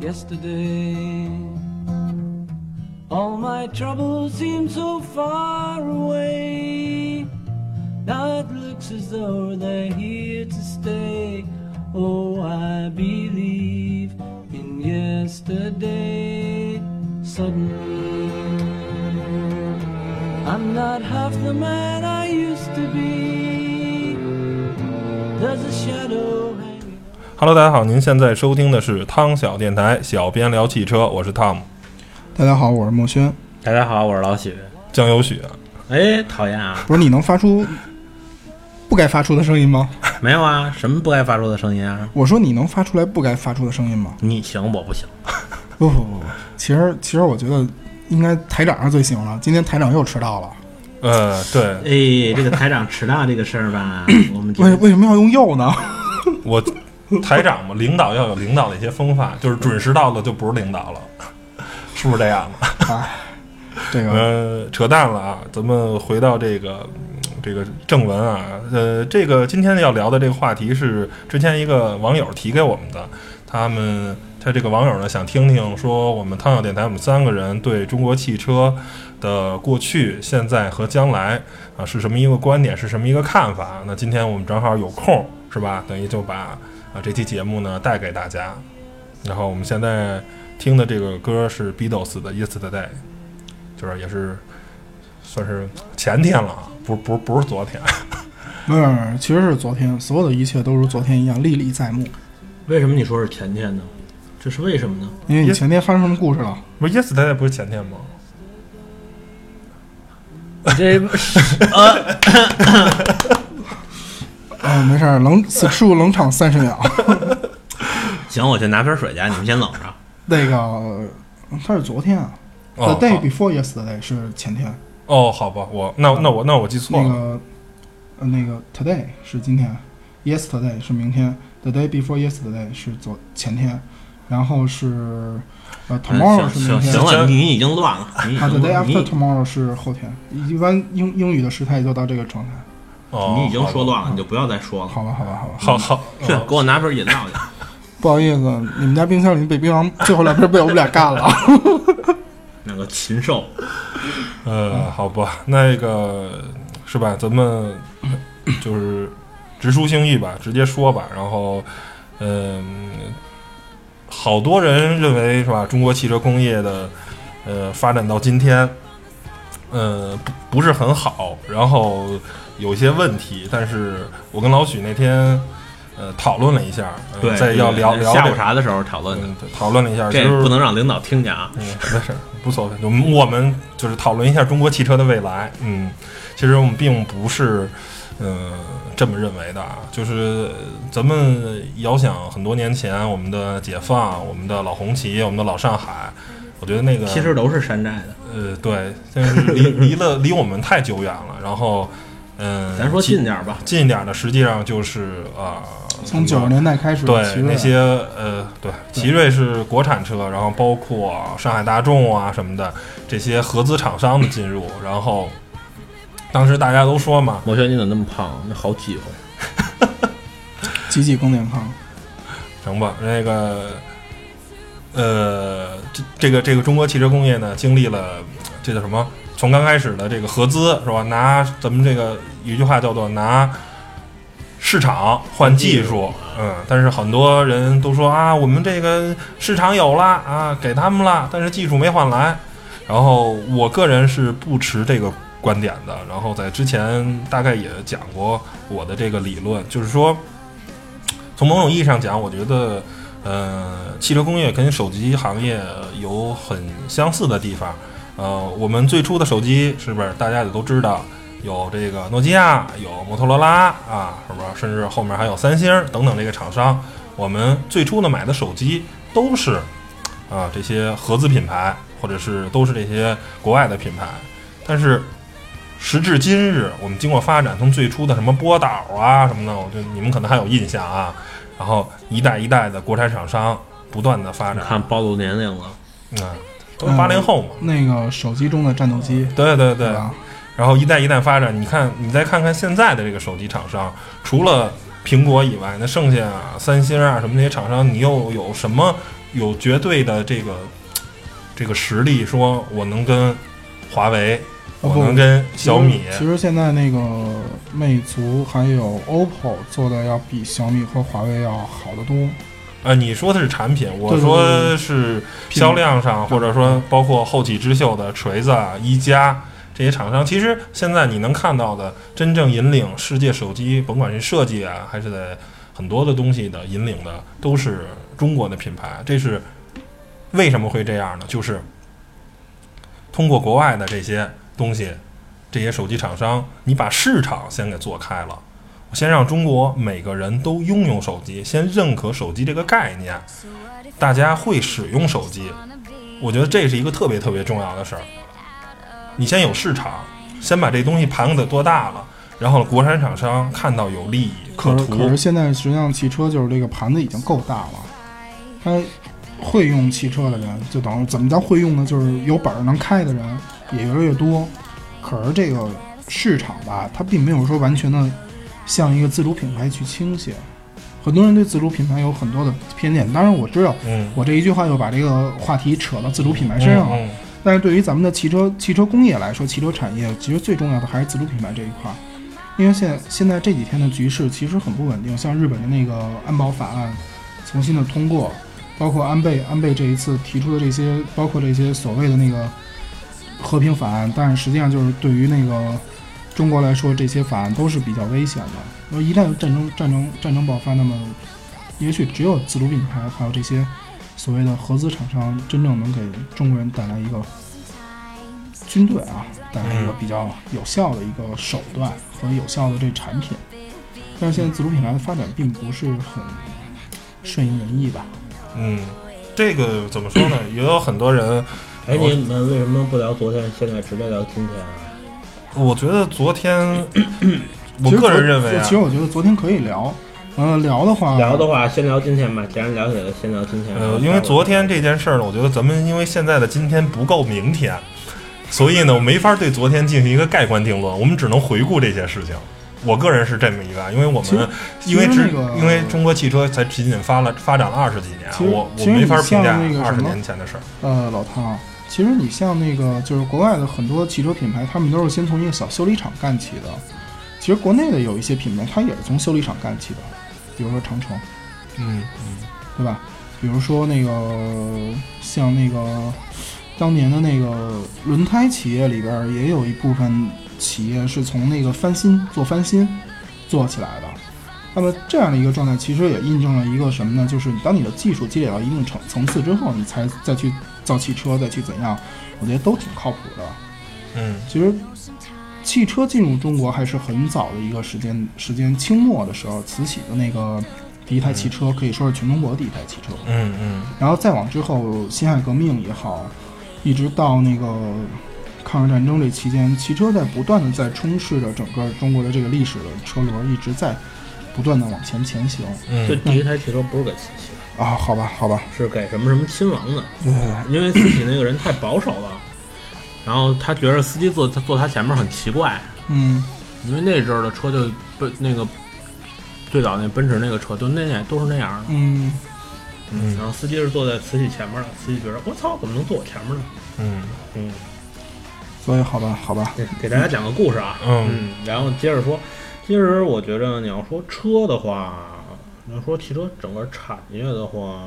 yesterday. All my troubles seem so far away. Now it looks as though they're here to stay. Oh, I believe in yesterday. Suddenly, I'm not half the man Hello，大家好，您现在收听的是汤小电台，小编聊汽车，我是汤姆，大家好，我是墨轩。大家好，我是老许。江有许。哎，讨厌啊！不是你能发出不该发出的声音吗？没有啊，什么不该发出的声音啊？我说你能发出来不该发出的声音吗？你行，我不行。不不不不，其实其实我觉得应该台长是最行了。今天台长又迟到了，呃，对哎，这个台长迟到这个事儿吧，我们为为什么要用又呢？我 台长嘛，领导要有领导的一些风范，就是准时到了就不是领导了，是不是这样的？哎，这个 呃，扯淡了啊！咱们回到这个嗯这个正文啊，呃，这个今天要聊的这个话题是之前一个网友提给我们的，他们他这个网友呢想听听说我们汤小电台我们三个人对中国汽车的过去、现在和将来啊是什么一个观点，是什么一个看法？那今天我们正好有空，是吧？等于就把啊这期节目呢带给大家。然后我们现在听的这个歌是 Beatles 的《Yesterday》。就是也是算是前天了啊，不不不是昨天。不是，其实是昨天，所有的一切都如昨天一样历历在目。为什么你说是前天呢？这是为什么呢？因为你前天发生的故事了。不是 yesterday 不是前天吗？这不是 呃，嗯，没事儿，冷此处冷场三十秒。行，我去拿瓶水去，你们先冷着。那个他是昨天啊哦，The day before yesterday 是前天，哦，好吧，我那那我那我记错了。那个呃那个 today 是今天，yesterday 是明天，the day before yesterday 是昨前天，然后是呃 tomorrow 是明天行行，了，你已经乱了。，the day after tomorrow 是后天，一般英英语的时态就到这个状态。哦，你已经说。乱了，你就不要再说了。好吧，好吧，好吧，好好，去哦给我拿瓶饮料去。不好意思，你们家冰箱里北冰洋最后两瓶被我们俩干了。那个禽兽，呃，好吧，那个是吧？咱们就是直抒胸臆吧，直接说吧。然后，嗯、好多人认为是吧？中国汽车工业的呃发展到今天，呃不不是很好，然后有一些问题。但是我跟老许那天呃讨论了一下，呃、对，在要聊下午茶的时候讨论的，嗯，讨论了一下，这就是不能让领导听见啊。嗯，没事，无所谓。我们我们就是讨论一下中国汽车的未来。嗯，其实我们并不是，呃，这么认为的啊。就是呃咱们遥想很多年前，我们的解放，我们的老红旗，我们的老上海，我觉得那个其实都是山寨的。呃，对，但是离离了离我们太久远了。然后，嗯、咱说近近点儿吧，近一点的，实际上就是啊，从九十年代开始，对奇瑞那些呃，对，奇瑞是国产车，然后包括上海大众啊什么的这些合资厂商的进入，然后当时大家都说嘛，莫轩你怎么那么胖？那好挤哦。挤挤更健康。成吧，那个呃，这这个这个中国汽车工业呢，经历了这叫什么？从刚开始的这个合资是吧？拿咱们这个有一句话叫做拿市场换技术，嗯，但是很多人都说啊，我们这个市场有了啊，给他们了，但是技术没换来。然后我个人是不持这个观点的，然后在之前大概也讲过我的这个理论，就是说，从某种意义上讲，我觉得，呃，汽车工业跟手机行业有很相似的地方。呃，我们最初的手机是不是大家也都知道，有这个诺基亚，有摩托罗拉啊，是不是？甚至后面还有三星等等这个厂商。我们最初的买的手机都是啊这些合资品牌，或者是都是这些国外的品牌。但是时至今日，我们经过发展，从最初的什么波导啊什么的，我觉得你们可能还有印象啊。然后一代一代的国产厂商不断的发展，看暴露年龄了。嗯，都是八零后嘛。那个手机中的战斗机，对对对，吧？然后一代一代发展，你看，你再看看现在的这个手机厂商，除了苹果以外，那剩下啊，三星啊什么那些厂商，你又有什么有绝对的这个这个实力，说我能跟华为，我能跟小米，其其实现在那个魅族还有 OPPO 做的要比小米和华为要好得多。呃，你说的是产品，我说是销量上，或者说包括后起之秀的锤子啊、一加这些厂商。其实现在你能看到的，真正引领世界手机，甭管是设计啊，还是在很多的东西的引领的，都是中国的品牌。这是为什么会这样呢？就是通过国外的这些东西，这些手机厂商，你把市场先给做开了。先让中国每个人都拥有手机，先认可手机这个概念，大家会使用手机。我觉得这是一个特别特别重要的事儿。你先有市场，先把这东西盘子多大了，然后国产厂商看到有利益可图可是，现在实际上汽车就是这个盘子已经够大了，他会用汽车的人就等于怎么叫会用呢？就是有本儿能开的人也越来越多。可是这个市场吧，它并没有说完全的向一个自主品牌去倾斜。很多人对自主品牌有很多的偏见，当然我知道嗯，我这一句话又把这个话题扯到自主品牌身上了。嗯但是对于咱们的汽车汽车工业来说，汽车产业其实最重要的还是自主品牌这一块儿，因为现在现在这几天的局势其实很不稳定，像日本的那个安保法案重新的通过，包括安倍安倍这一次提出的这些，包括这些所谓的那个和平法案，但是实际上就是对于那个中国来说，这些法案都是比较危险的。那一旦有战争战争战争爆发，那么也许只有自主品牌还有这些所谓的合资厂商，真正能给中国人带来一个军队啊，带来一个比较有效的一个手段和有效的这产品。但是现在自主品牌的发展并不是很顺应人意吧？嗯，这个怎么说呢？也有很多人，哎，你们为什么不聊昨天，现在直接聊今天啊？我觉得昨天，我个人认为啊其实，我觉得昨天可以聊。呃，聊的话，聊的话，先聊今天吧。既然聊起来了，先聊今天。呃，因为昨天这件事儿呢，我觉得咱们因为现在的今天不够明天，所以呢，我没法对昨天进行一个盖棺定论，我们只能回顾这些事情。我个人是这么一个，因为我们因为只那个因为中国汽车才仅仅发了发展了二十几年，我我没法评价二十年前的事儿。呃，老汤，其实你像那个就是国外的很多汽车品牌，他们都是先从一个小修理厂干起的。其实国内的有一些品牌，它也是从修理厂干起的，比如说长城，嗯嗯对吧？比如说那个像那个当年的那个轮胎企业里边，也有一部分企业是从那个翻新做翻新做起来的。那么这样的一个状态，其实也印证了一个什么呢？就是当你的技术积累到一定层层次之后，你才再去造汽车，再去怎样，我觉得都挺靠谱的。嗯其实汽车进入中国还是很早的一个时间，时间清末的时候，慈禧的那个第一台汽车可以说是全中国第一台汽车。嗯嗯然后再往之后，辛亥革命也好，一直到那个抗日战争这期间，汽车在不断的在充斥着整个中国的这个历史的车轮，一直在不断的往前前行。这嗯第一台汽车不是给慈禧的，啊，好吧，好吧，是给什么什么亲王的，嗯，因为慈禧那个人太保守了，然后他觉得司机坐他坐他前面很奇怪，嗯，因为那阵儿的车就奔那个最早那奔驰那个车就那样都是那样的，嗯，嗯然后司机是坐在慈禧前面的，慈禧觉得我操怎么能坐我前面呢？嗯。嗯，所以好吧，好吧，给给大家讲个故事啊，嗯。然后接着说，其实我觉得你要说车的话，你要说汽车整个产业的话，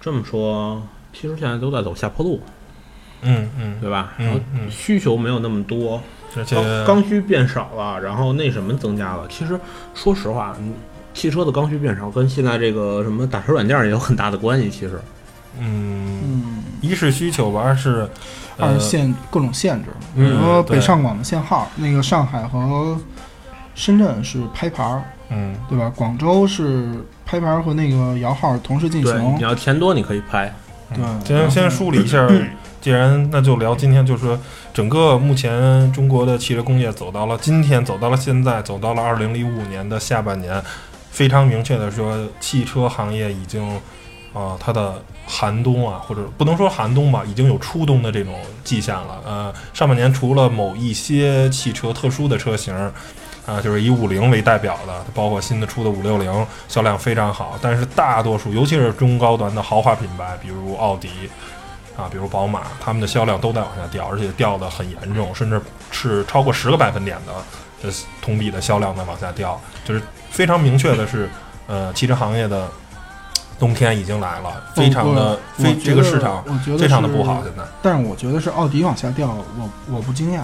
这么说，其实现在都在走下坡路，嗯嗯，对吧？嗯然后嗯需求没有那么多，而且刚刚需变少了，然后那什么增加了。其实说实话，嗯汽车的刚需变少跟现在这个什么打车软件也有很大的关系。其实，嗯，嗯，一是需求吧，二是呃二是限各种限制，比嗯如说北上广的限号，那个上海和深圳是拍牌儿，嗯。对吧？广州是拍牌儿和那个摇号同时进对，行。你，要钱多你可以拍。对。嗯。先先梳理一下，既然那就聊今天，就是说整个目前中国的汽车工业走到了今天，走到了现在，走到了二零零五年的下半年，非常明确的说，汽车行业已经，啊、它的寒冬啊，或者不能说寒冬吧，已经有初冬的这种迹象了。呃，上半年除了某一些汽车特殊的车型，啊，就是以五菱为代表的，包括新的出的五六零销量非常好，但是大多数，尤其是中高端的豪华品牌，比如奥迪啊，比如宝马，他们的销量都在往下掉，而且掉的很严重，甚至是超过十个百分点的呃同比的销量在往下掉，就是非常明确的是，呃，汽车行业的冬天已经来了，非常的非这个市场非常的不好，现在。但是我觉得是奥迪往下掉，我我不惊讶，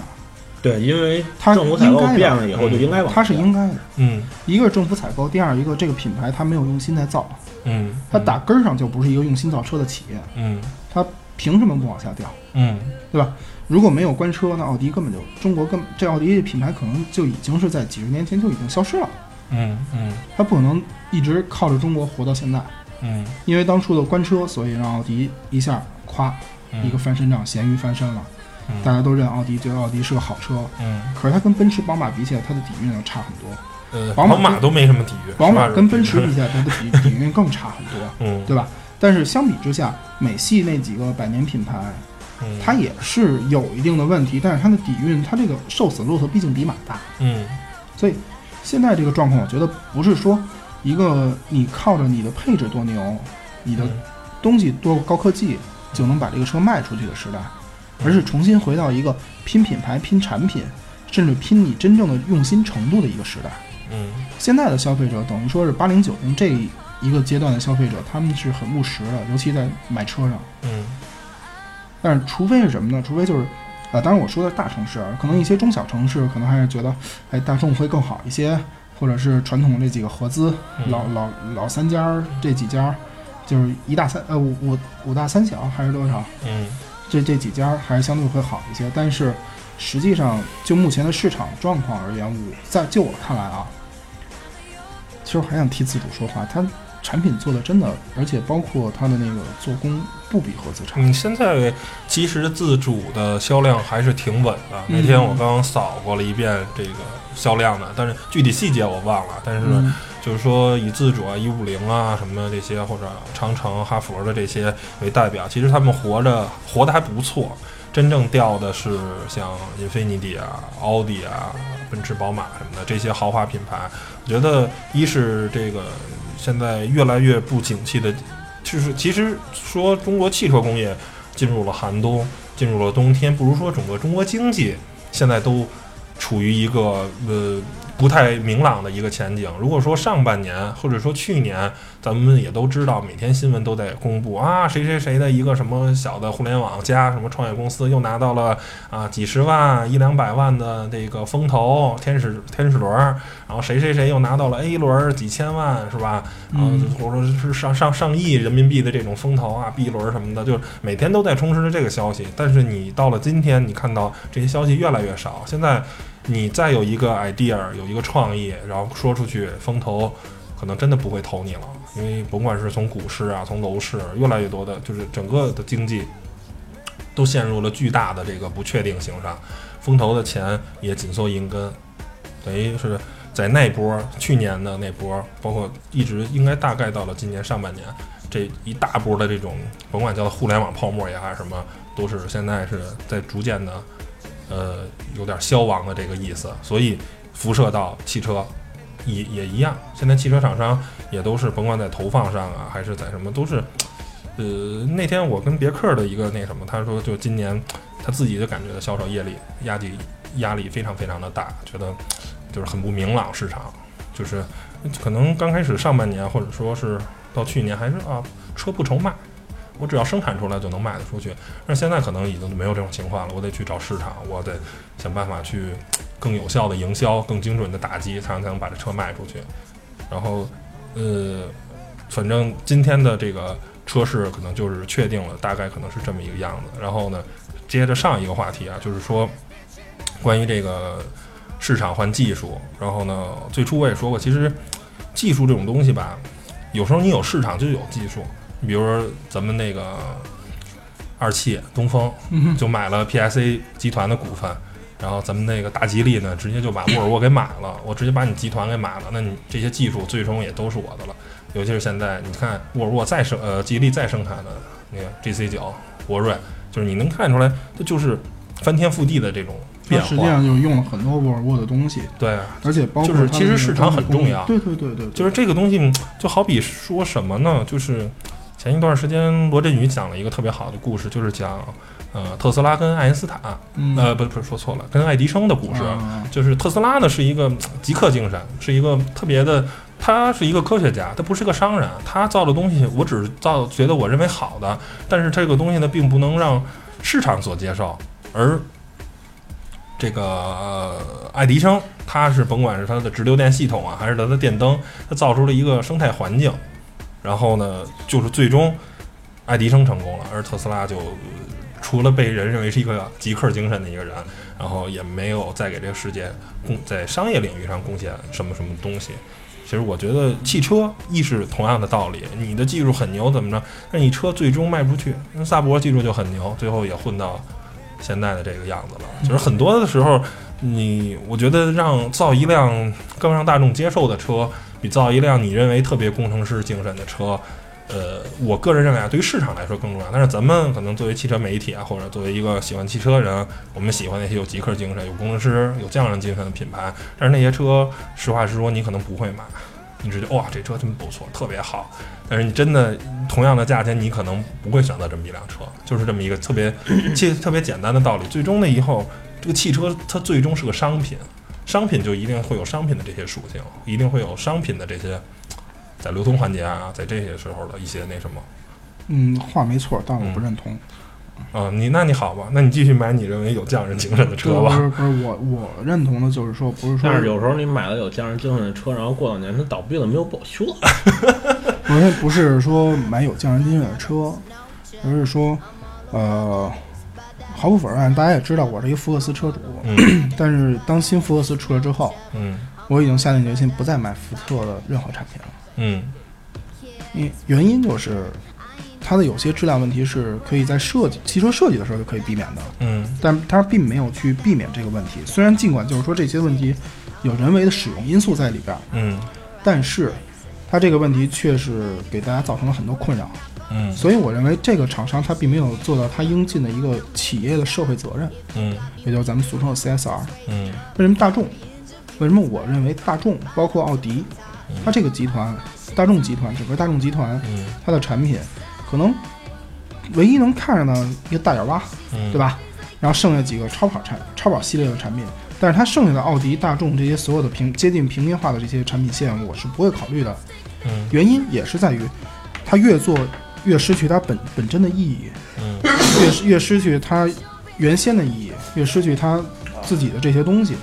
对，因为它政府采购变了以后就应该往它是应该的。嗯一个是政府采购，第二一个这个品牌它没有用心在造，嗯，它打根儿上就不是一个用心造车的企业，嗯它凭什么不往下掉？嗯对吧？如果没有官车，那奥迪根本就中国根这奥迪品牌可能就已经是在几十年前就已经消失了，嗯嗯它不可能一直靠着中国活到现在。嗯因为当初的官车，所以让奥迪一下咵嗯，一个翻身仗，咸鱼翻身了，嗯大家都认奥迪，觉得奥迪是个好车。嗯。可是它跟奔驰、宝马比起来，它的底蕴要差很多。呃，宝马都没什么底蕴，宝马跟奔驰比起来，它的底底蕴更差很多，嗯。对吧？但是相比之下，美系那几个百年品牌，嗯。它也是有一定的问题，但是它的底蕴，它这个瘦死骆驼毕竟比马大，嗯。所以现在这个状况，我觉得不是说一个你靠着你的配置多牛，你的嗯。东西多高科技就能把这个车卖出去的时代，而是重新回到一个拼品牌、拼产品，甚至拼你真正的用心程度的一个时代。嗯现在的消费者等于说是八零九零这一个阶段的消费者，他们是很务实的，尤其在买车上。嗯但是除非是什么呢？除非就是，呃，当然我说的是大城市，啊，可能一些中小城市可能还是觉得，哎，大众会更好一些，或者是传统这几个合资嗯老老老三家儿这几家儿，就是一大三呃五五五大三小还是多少？嗯这这几家还是相对会好一些，但是实际上就目前的市场状况而言，我在就我看来啊，其实我还想替自主说话，它产品做的真的，而且包括它的那个做工不比合资差。嗯，现在其实自主的销量还是挺稳的。嗯那天我刚刚扫过了一遍这个销量的，但是具体细节我忘了。但是嗯就是说以自主啊、一五零啊什么这些，或者长城、哈佛的这些为代表，其实他们活着活得还不错。真正掉的是像英菲尼迪啊、奥迪啊、奔驰、宝马什么的这些豪华品牌。我觉得一是这个现在越来越不景气的，就是其实说中国汽车工业进入了寒冬，进入了冬天，不如说整个中国经济现在都处于一个呃不太明朗的一个前景。如果说上半年或者说去年，咱们也都知道，每天新闻都在公布啊，谁谁谁的一个什么小的互联网加什么创业公司又拿到了啊几十万、一两百万的这个风投天使天使轮儿，然后谁谁谁又拿到了 A 轮儿几千万是吧？然后嗯或者说是上上上亿人民币的这种风投啊、B 轮什么的，就是每天都在充斥着这个消息。但是你到了今天，你看到这些消息越来越少。现在你再有一个 idea，有一个创意，然后说出去，风投可能真的不会投你了，因为甭管是从股市啊，从楼市，越来越多的，就是整个的经济都陷入了巨大的这个不确定性上，风投的钱也紧缩银根，等于是在那波去年的那波，包括一直应该大概到了今年上半年，这一大波的这种甭管叫互联网泡沫也还是什么，都是现在是在逐渐的，呃，有点消亡的这个意思，所以辐射到汽车也也一样。现在汽车厂商也都是甭管在投放上啊，还是在什么，都是。呃，那天我跟别克的一个那什么，他说就今年他自己就感觉到销售业力压力压力非常非常的大，觉得就是很不明朗市场，就是可能刚开始上半年或者说是到去年还是啊车不愁卖，我只要生产出来就能卖得出去，但现在可能已经没有这种情况了，我得去找市场，我得想办法去更有效的营销、更精准的打击，才能才能把这车卖出去。然后呃，反正今天的这个车市可能就是确定了，大概可能是这么一个样子。然后呢，接着上一个话题啊，就是说关于这个市场换技术。然后呢，最初我也说过，其实技术这种东西吧，有时候你有市场就有技术。比如说咱们那个二汽东风嗯就买了 PSA 集团的股份。然后咱们那个大吉利呢，直接就把沃尔沃给买了，我直接把你集团给买了，那你这些技术最终也都是我的了。尤其是现在，你看沃尔沃再生呃吉利再生产的那个 GC 九、博瑞，就是你能看出来，它就是翻天覆地的这种变实际化。上就是用了很多沃尔沃的东西，对，而且包括就是其实市场很重要对对对对，对就是这个东西，就好比说什么呢？就是前一段时间罗振宇讲了一个特别好的故事，就是讲呃特斯拉跟爱因斯坦，嗯呃不不是说错了，跟爱迪生的故事。啊就是特斯拉呢是一个嗯极客精神，是一个特别的，他是一个科学家，他不是个商人，他造的东西我只是造觉得我认为好的，但是这个东西呢并不能让市场所接受，而这个、呃、爱迪生他是甭管是他的直流电系统啊，还是他的电灯，他造出了一个生态环境，然后呢，就是最终爱迪生成功了，而特斯拉就除了被人认为是一个极客精神的一个人，然后也没有再给这个世界贡在商业领域上贡献什么什么东西。其实我觉得汽车亦是同样的道理，你的技术很牛怎么着，那你车最终卖不出去。那萨博技术就很牛，最后也混到现在的这个样子了。就是很多的时候，你我觉得让造一辆更让大众接受的车，比造一辆你认为特别工程师精神的车，呃，我个人认为啊，对于市场来说更重要。但是咱们可能作为汽车媒体啊，或者作为一个喜欢汽车的人，我们喜欢那些有极客精神、有工程师、有匠人精神的品牌。但是那些车，实话实说，你可能不会买，你只觉得哇，这车真不错，特别好。但是你真的同样的价钱，你可能不会选择这么一辆车，就是这么一个特别 其实特别简单的道理。最终的以后，这个汽车它最终是个商品，商品就一定会有商品的这些属性，一定会有商品的这些在流通环节啊，在这些时候的一些那什么。嗯，话没错，但我不嗯认同。啊、你那你好吧，那你继续买你认为有匠人精神的车吧。不是不是我我认同的就是说，不是说但是有时候你买了有匠人精神的车，然后过两年它倒闭了，没有保修了。不是不是说买有匠人精神的车，而是说，呃，毫不否认，大家也知道我是一个福克斯车主，嗯 但是当新福克斯出来之后，嗯我已经下定决心不再买福特的任何产品了。嗯因为原因就是，它的有些质量问题是可以在设计汽车设计的时候就可以避免的，嗯但它并没有去避免这个问题。虽然尽管就是说这些问题有人为的使用因素在里边儿，嗯但是它这个问题确实给大家造成了很多困扰。嗯所以我认为这个厂商他并没有做到他应尽的一个企业的社会责任，嗯也就是咱们俗称的 CSR。嗯为什么大众？为什么我认为大众包括奥迪，它这个集团，大众集团整个大众集团嗯它的产品，可能唯一能看上的一个大眼蛙，嗯，对？吧？然后剩下几个超跑产超跑系列的产品，但是它剩下的奥迪、大众这些所有的平接近平民化的这些产品线，我是不会考虑的。嗯原因也是在于，它越做越失去它本本真的意义，嗯越失越失去它原先的意义，越失去它自己的这些东西。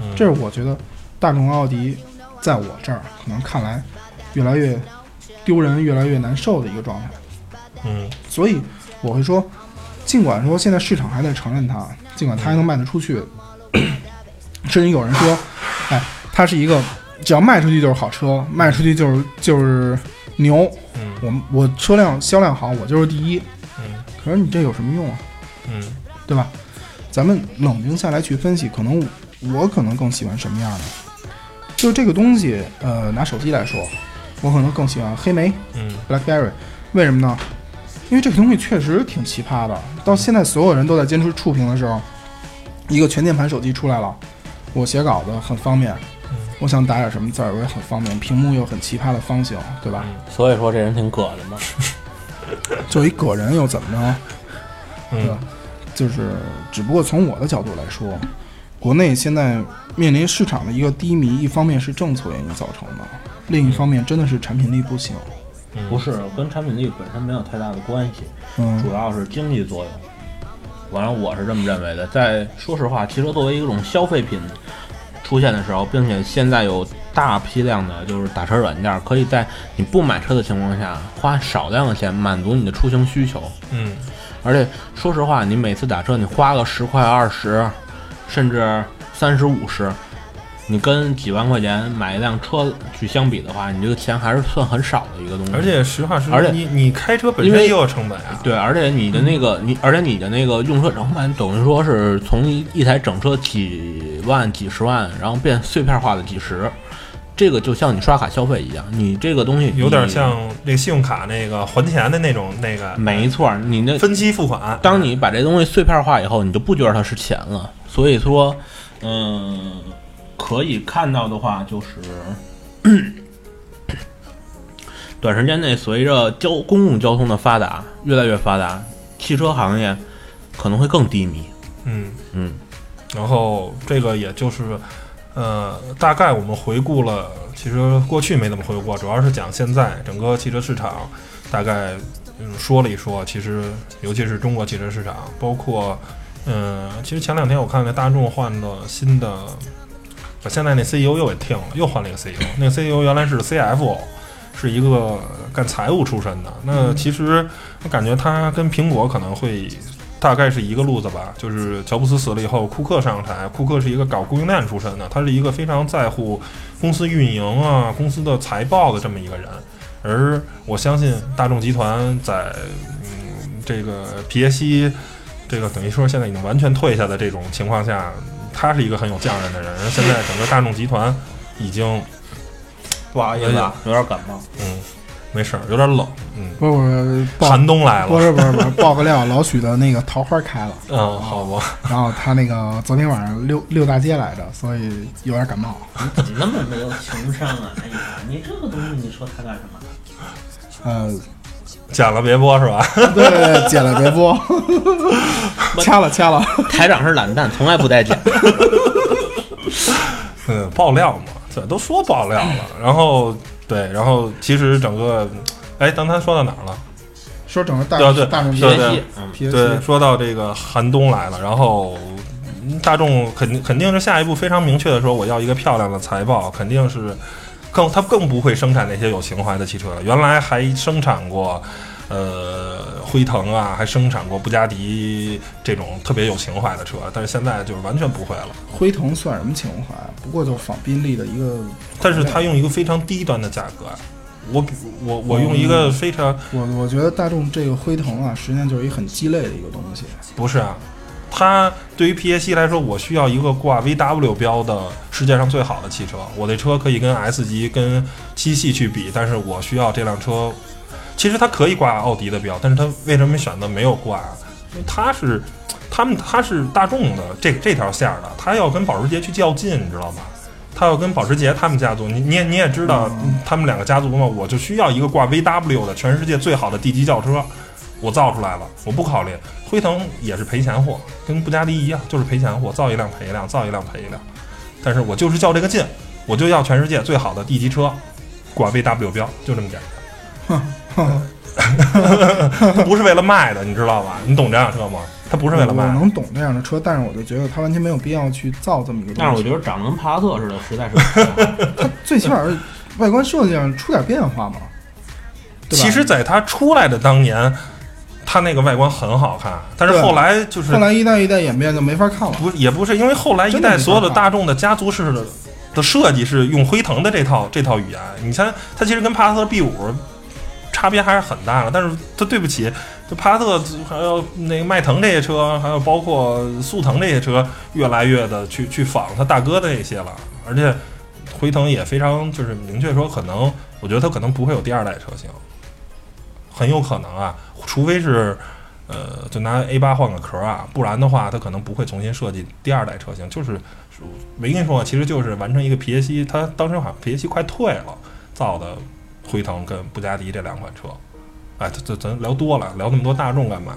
嗯，这是我觉得大众奥迪在我这儿可能看来越来越丢人、越来越难受的一个状态。嗯所以我会说，尽管说现在市场还在承认它，尽管它还能卖得出去，甚至有人说，哎，它是一个只要卖出去就是好车，卖出去就是就是牛，嗯我我车辆销量好，我就是第一。嗯可是你这有什么用啊？嗯对吧？咱们冷静下来去分析，可能我可能更喜欢什么样的？就这个东西，呃，拿手机来说，我可能更喜欢黑莓嗯 BlackBerry，为什么呢？因为这个东西确实挺奇葩的。到现在所有人都在坚持触屏的时候，一个全键盘手机出来了，我写稿子很方便，我想打点什么字儿我也很方便，屏幕又很奇葩的方形，对吧？所以说这人挺葛的嘛。作为个人又怎么着？对吧嗯？就是，只不过从我的角度来说，国内现在面临市场的一个低迷，一方面是政策原因造成的，另一方面真的是产品力不行。不是跟产品力本身没有太大的关系，嗯主要是经济作用。反正，我是这么认为的。在说实话，汽车作为一种消费品出现的时候，并且现在有大批量的就是打车软件，可以在你不买车的情况下，花少量的钱满足你的出行需求。嗯而且说实话，你每次打车你花个十块、二十，甚至三十、五十，你跟几万块钱买一辆车去相比的话，你这个钱还是算很少的一个东西。而且实话实说，而且你你开车本身也有成本啊。对，而且你的那个你，而且你的那个用车成本等于说是从一一台整车几万、几十万，然后变碎片化的几十，这个就像你刷卡消费一样，你这个东西有点你像那个信用卡那个还钱的那种那个没错，你那分期付款。当你把这东西碎片化以后，你就不觉得它是钱了。所以说，嗯、可以看到的话，就是短时间内随着交公共交通的发达，越来越发达，汽车行业可能会更低迷。嗯嗯，然后这个也就是，呃，大概我们回顾了，其实过去没怎么回顾过，主要是讲现在整个汽车市场，大概嗯说了一说，其实尤其是中国汽车市场，包括嗯，其实前两天我看那大众换了新的，把现在那 CEO 又给停了，又换了一个 CEO，那个 CEO 原来是 CFO。是一个干财务出身的，那其实我感觉他跟苹果可能会大概是一个路子吧，就是乔布斯死了以后，库克上台。库克是一个搞供应链出身的，他是一个非常在乎公司运营啊、公司的财报的这么一个人。而我相信大众集团在嗯这个皮耶西这个等于说现在已经完全退下的这种情况下，他是一个很有匠人的人。而现在整个大众集团已经不好意思啊，有点感冒。嗯没事儿，有点冷，嗯，不是不是寒冬来了，不是不是不是爆个料，老许的那个桃花开了，嗯，好吧，然后他那个昨天晚上溜溜大街来着，所以有点感冒。你怎么那么没有情商啊？哎呀，你这个东西你说他干什么？呃，剪了别播是吧？对，剪了别播，掐了掐了。台长是懒蛋，从来不带剪。嗯，爆料嘛，这都说爆料了。然后对，然后其实整个，哎，刚才说到哪儿了？说整个大对对大众对对学习，嗯，对，说到这个寒冬来了，然后嗯大众肯定肯定是下一步非常明确的说，我要一个漂亮的财报，肯定是更它更不会生产那些有情怀的汽车了。原来还生产过。呃，辉腾啊，还生产过布加迪这种特别有情怀的车，但是现在就是完全不会了。辉腾算什么情怀？不过就是仿宾利的一个，但是它用一个非常低端的价格，我比我我用一个非常我我觉得大众这个辉腾啊，实际上就是一个很鸡肋的一个东西。不是啊，它对于 PAC 来说，我需要一个挂 VW 标的世界上最好的汽车。我的车可以跟 S 级、跟七系去比，但是我需要这辆车。其实它可以挂奥迪的标，但是它为什么选择没有挂？因为它是他们它是大众的这这条线儿的，它要跟保时捷去较劲，你知道吗？它要跟保时捷他们家族，你你也你也知道，他们两个家族嘛，我就需要一个挂 VW 的全世界最好的 D 级轿车，我造出来了，我不考虑。辉腾也是赔钱货，跟布加迪一样，就是赔钱货，造一辆赔一辆，造一辆赔一辆。但是我就是较这个劲，我就要全世界最好的 D 级车，挂 VW 标，就这么简单。它不是为了卖的，你知道吧？你懂这辆车吗？它不是为了卖的。我能懂这样的车，但是我就觉得它完全没有必要去造这么一个东西。但是我觉得长得跟帕萨特似的，实在是不行它最起码是外观设计上出点变化嘛。其实，在它出来的当年，它那个外观很好看，但是对后来就是后来一代一代演变就没法看了。不也不是因为后来一代所有的看大众的家族式的的设计是用辉腾的这套这套语言，你像它其实跟帕萨特 B 五差别还是很大的，但是它对不起，就帕萨特还有那个迈腾这些车，还有包括速腾这些车，越来越的去去仿他大哥的这些了，而且辉腾也非常就是明确说，可能我觉得它可能不会有第二代车型，很有可能啊，除非是。呃，就拿 A 八换个壳啊，不然的话，它可能不会重新设计第二代车型。就是没跟你说，其实就是完成一个皮耶西，它当时好像皮耶西快退了，造的辉腾跟布加迪这两款车。哎，这这咱聊多了，聊那么多大众干嘛？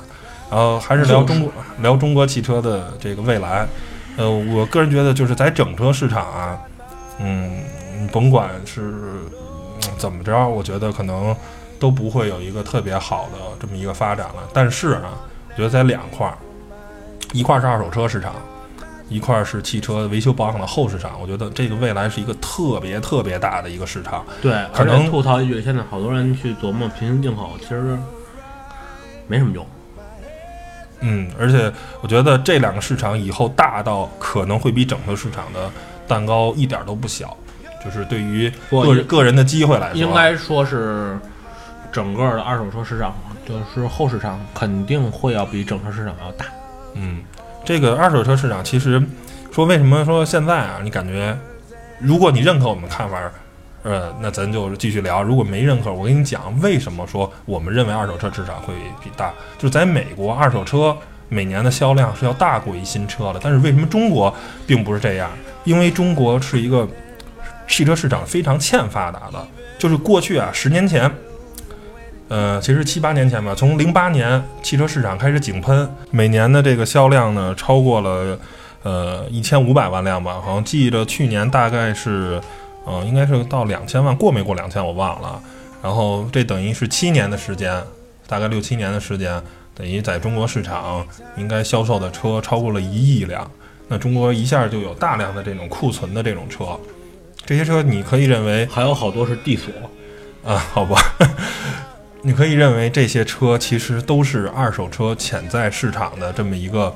然后还是聊中国聊中国汽车的这个未来。呃，我个人觉得就是在整车市场啊，嗯，甭管是嗯怎么着，我觉得可能。都不会有一个特别好的这么一个发展了。但是啊，我觉得在两块儿，一块儿是二手车市场，一块儿是汽车维修保养的后市场。我觉得这个未来是一个特别特别大的一个市场。对，可能吐槽一句，现在好多人去琢磨平行进口，其实没什么用。嗯，而且我觉得这两个市场以后大到可能会比整个市场的蛋糕一点都不小。就是对于个人个人的机会来说，应该说是整个的二手车市场，就是后市场肯定会要比整车市场要大。嗯，这个二手车市场其实说为什么说现在啊，你感觉如果你认可我们看法，呃，那咱就继续聊；如果没认可，我跟你讲为什么说我们认为二手车市场会比大，就是在美国二手车每年的销量是要大过于新车的。但是为什么中国并不是这样？因为中国是一个汽车市场非常欠发达的，就是过去啊，十年前。呃，其实七八年前吧，从零八年汽车市场开始井喷，每年的这个销量呢超过了呃一千五百万辆吧，好像记得去年大概是，呃，应该是到两千万，过没过两千我忘了。然后这等于是七年的时间，大概六七年的时间，等于在中国市场应该销售的车超过了一亿辆。那中国一下就有大量的这种库存的这种车，这些车你可以认为还有好多是地锁，啊，好吧，你可以认为这些车其实都是二手车潜在市场的这么一个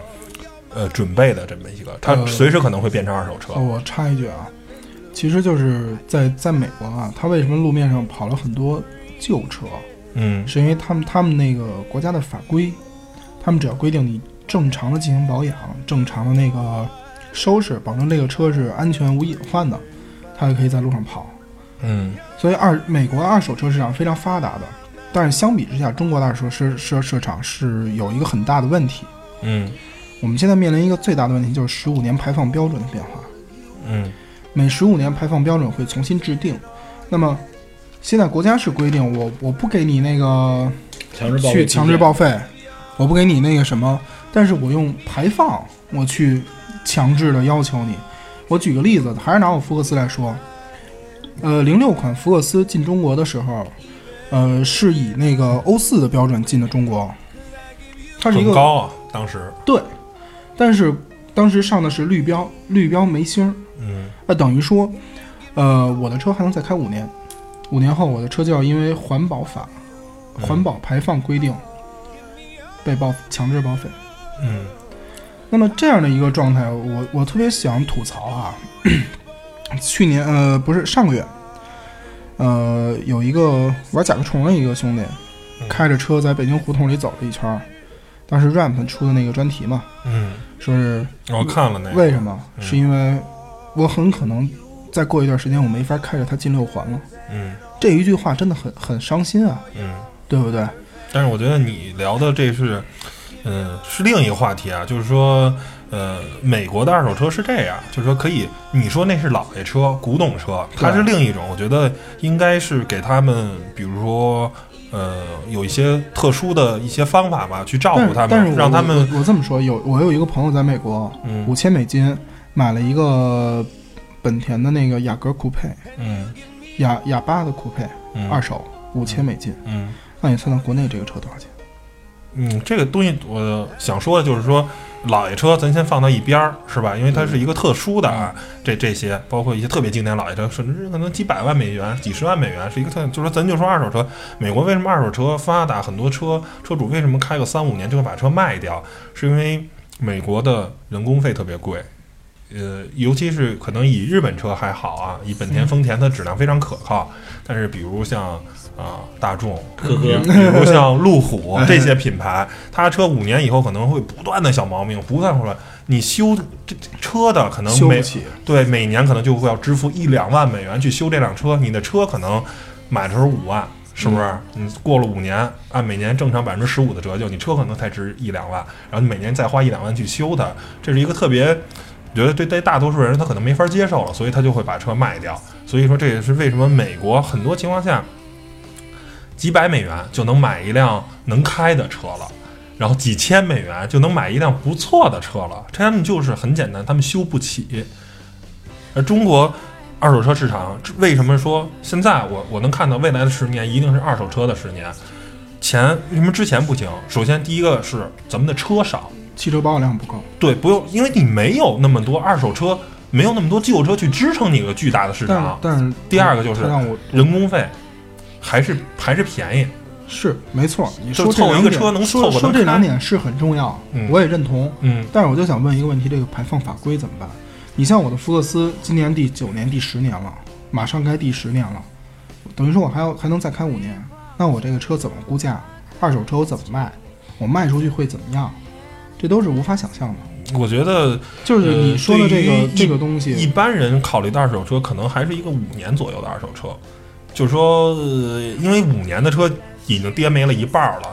呃准备的这么一个，它呃随时可能会变成二手车。哦，我插一句啊，其实就是在在美国啊，它为什么路面上跑了很多旧车，嗯是因为他们他们那个国家的法规，他们只要规定你正常的进行保养，正常的那个收拾，保证这个车是安全无隐患的，它就可以在路上跑。嗯所以二美国二手车市场非常发达的，但是相比之下，中国的二手车市市市场是有一个很大的问题。嗯我们现在面临一个最大的问题，就是十五年排放标准的变化。嗯每十五年排放标准会重新制定。那么现在国家是规定我我不给你那个强制报去强制报废，我不给你那个什么，但是我用排放我去强制的要求你。我举个例子，还是拿我福克斯来说，呃，零六款福克斯进中国的时候，呃，是以那个欧四的标准进的中国，它是一个很高啊，当时对，但是当时上的是绿标，绿标没星儿。嗯那等于说，呃，我的车还能再开五年，五年后我的车就要因为环保法、嗯环保排放规定被报强制报废。嗯那么这样的一个状态，我我特别想吐槽啊。去年呃不是上个月，呃有一个玩甲壳虫的一个兄弟，嗯开着车在北京胡同里走了一圈儿，当时 Ramp 出的那个专题嘛，嗯，说是我看了那个，为什么？嗯是因为我很可能再过一段时间我没法开着它进六环了。嗯这一句话真的很很伤心啊，嗯。对不对？但是我觉得你聊的这是，嗯，是另一个话题啊，就是说，呃，美国的二手车是这样，就是说可以，你说那是老爷车、古董车，它是另一种，我觉得应该是给他们，比如说，呃，有一些特殊的一些方法吧，去照顾他们，但是让他们，我我这么说，有我有一个朋友在美国，嗯。五千美金买了一个本田的那个雅阁酷配，嗯。雅雅八的酷配，嗯，二手五千美金。嗯。那你算算国内这个车多少钱？嗯，这个东西我想说的就是说，老爷车咱先放到一边儿，是吧？因为它是一个特殊的啊，这这些包括一些特别经典老爷车，甚至可能几百万美元、几十万美元，是一个特，就是说咱就说二手车，美国为什么二手车发达？很多车车主为什么开个三五年就会把车卖掉？是因为美国的人工费特别贵。呃，尤其是可能以日本车还好啊，以本田、丰田它质量非常可靠，但是比如像啊、大众，呵呵，比如像路虎这些品牌，它车五年以后可能会不断的小毛病不断出来，你修这这车的可能每。对每年可能就会要支付一两万美元去修这辆车，你的车可能买的时候五万。是不是？你过了五年，按每年正常百分之十五的折旧，你车可能才值一两万，然后你每年再花一两万去修它，这是一个特别，我觉得对对大多数人他可能没法接受了，所以他就会把车卖掉。所以说这也是为什么美国很多情况下几百美元就能买一辆能开的车了，然后几千美元就能买一辆不错的车了。他们就是很简单，他们修不起。而中国二手车市场为什么说现在我我能看到未来的十年一定是二手车的十年？前为什么之前不行？首先第一个是咱们的车少，汽车保有量不够，对，不用，因为你没有那么多二手车，没有那么多旧车去支撑你一个巨大的市场。但是第二个就是人工费还是还是便宜，是没错，你说这两点凑一个车能说说这两点是很重要，嗯我也认同。嗯但是我就想问一个问题：这个排放法规怎么办？你像我的福克斯，今年第九年、第十年了，马上该第十年了，等于说我还要还能再开五年，那我这个车怎么估价？二手车我怎么卖？我卖出去会怎么样？这都是无法想象的。我觉得就是你说的这个、呃这个东西，一般人考虑的二手车可能还是一个五年左右的二手车，就是说，呃因为五年的车已经跌没了一半儿了。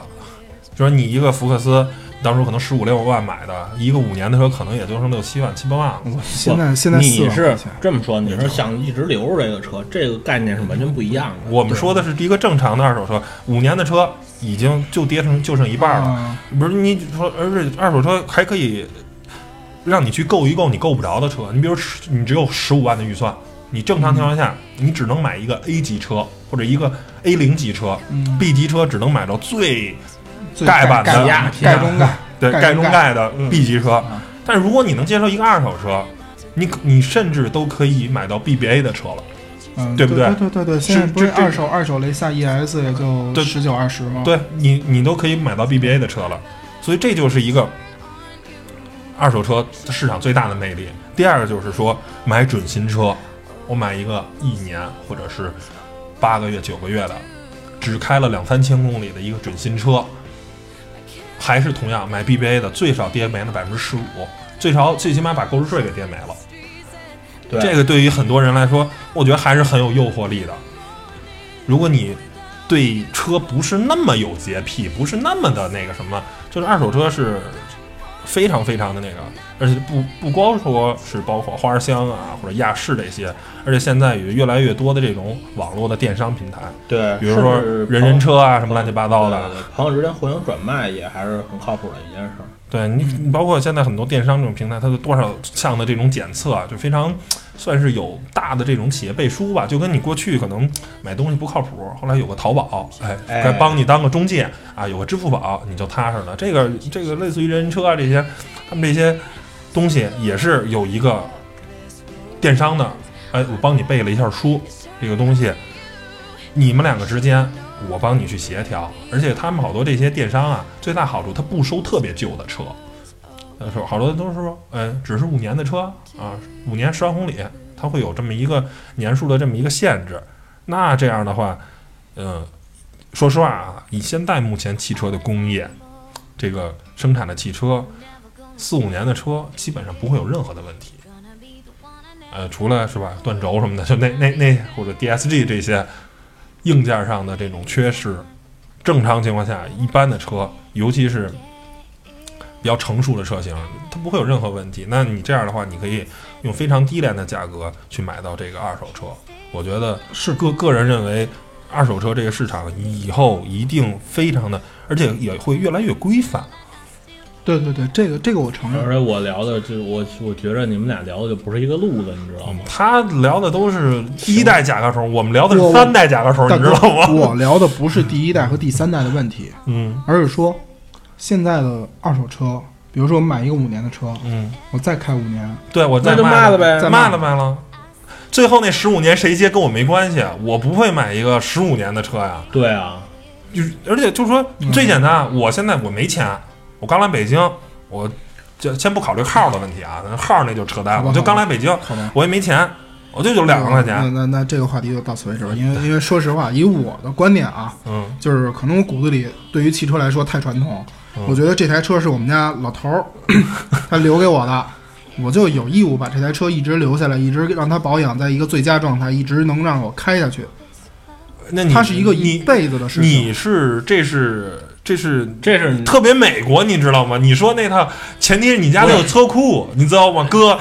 就是你一个福克斯，当初可能十五六万买的，一个五年的车可能也就剩六七万、七八万了。我现在现在你是这么说，你是想一直留着这个车，这个概念是完全不一样的。我们说的是一个正常的二手车，五年的车已经就跌成就剩一半了。啊不是你说，而且二手车还可以让你去购一购你够不着的车。你比如十你只有十五万的预算，你正常情况下你只能买一个 A 级车或者一个 A 零级车、嗯 b 级车只能买到最最盖板的盖中盖，对盖盖中盖 的嗯 B 级车。啊但是如果你能接受一个二手车，你你甚至都可以买到 BBA 的车了。嗯，对不对对对对对，现在不是二手二手雷萨 ES 也就对十九二十吗？对你，你都可以买到 BBA 的车了，所以这就是一个二手车市场最大的魅力。第二个就是说买准新车，我买一个一年或者是八个月、九个月的，只开了两三千公里的一个准新车，还是同样买 BBA 的，最少跌没了百分之十五，最少最起码把购置税给跌没了。对这个对于很多人来说，我觉得还是很有诱惑力的。如果你对车不是那么有洁癖，不是那么的那个什么，就是二手车是非常非常的那个，而且不不光说是包括花香啊或者亚视这些，而且现在有越来越多的这种网络的电商平台，对，比如说人人车啊什么乱七八糟的，朋友之间互相转卖也还是很靠谱的一件事儿。对你，你包括现在很多电商这种平台，它的多少项的这种检测啊，就非常算是有大的这种企业背书吧。就跟你过去可能买东西不靠谱，后来有个淘宝，哎，哎该帮你当个中介啊，有个支付宝你就踏实了。这个这个类似于人人车啊这些，他们这些东西也是有一个电商的，哎，我帮你背了一下书，这个东西你们两个之间。我帮你去协调，而且他们好多这些电商啊，最大好处他不收特别旧的车，呃，说好多都是说，哎，只是五年的车啊，五年十万公里，它会有这么一个年数的这么一个限制。那这样的话，嗯、说实话啊，以现在目前汽车的工业，这个生产的汽车，四五年的车基本上不会有任何的问题。呃，除了是吧，断轴什么的，就那那那或者 DSG 这些硬件上的这种缺失，正常情况下，一般的车，尤其是比较成熟的车型，它不会有任何问题。那你这样的话，你可以用非常低廉的价格去买到这个二手车。我觉得是个个人认为，二手车这个市场以后一定非常的，而且也会越来越规范。对对对，这个这个我承认。而且我聊的就我我觉着你们俩聊的就不是一个路子，你知道吗？他聊的都是第一代甲壳虫，我们聊的是三代甲壳虫，你知道，吗？我聊的不是第一代和第三代的问题，嗯。而是说现在的二手车，比如说我们买一个五年的车，嗯，我再开五年，对我再那就卖了呗。再卖了卖了。最后那十五年谁接跟我没关系，我不会买一个十五年的车呀。对啊，就是而且就是说嗯。最简单，我现在我没钱，我刚来北京，我就先不考虑号的问题啊，那号那就扯淡了，我就刚来北京？我也没钱，我就有两万块钱，那那那这个话题就到此为止吧，因为因为说实话，以我的观点啊，嗯就是可能我骨子里对于汽车来说太传统，嗯我觉得这台车是我们家老头儿 他留给我的，我就有义务把这台车一直留下来，一直让它保养在一个最佳状态，一直能让我开下去。那你它是一个一你辈子的事情。你是这是这是这是特别美国，你知道吗？你说那套前提是你家得有车库，你知道吗，哥？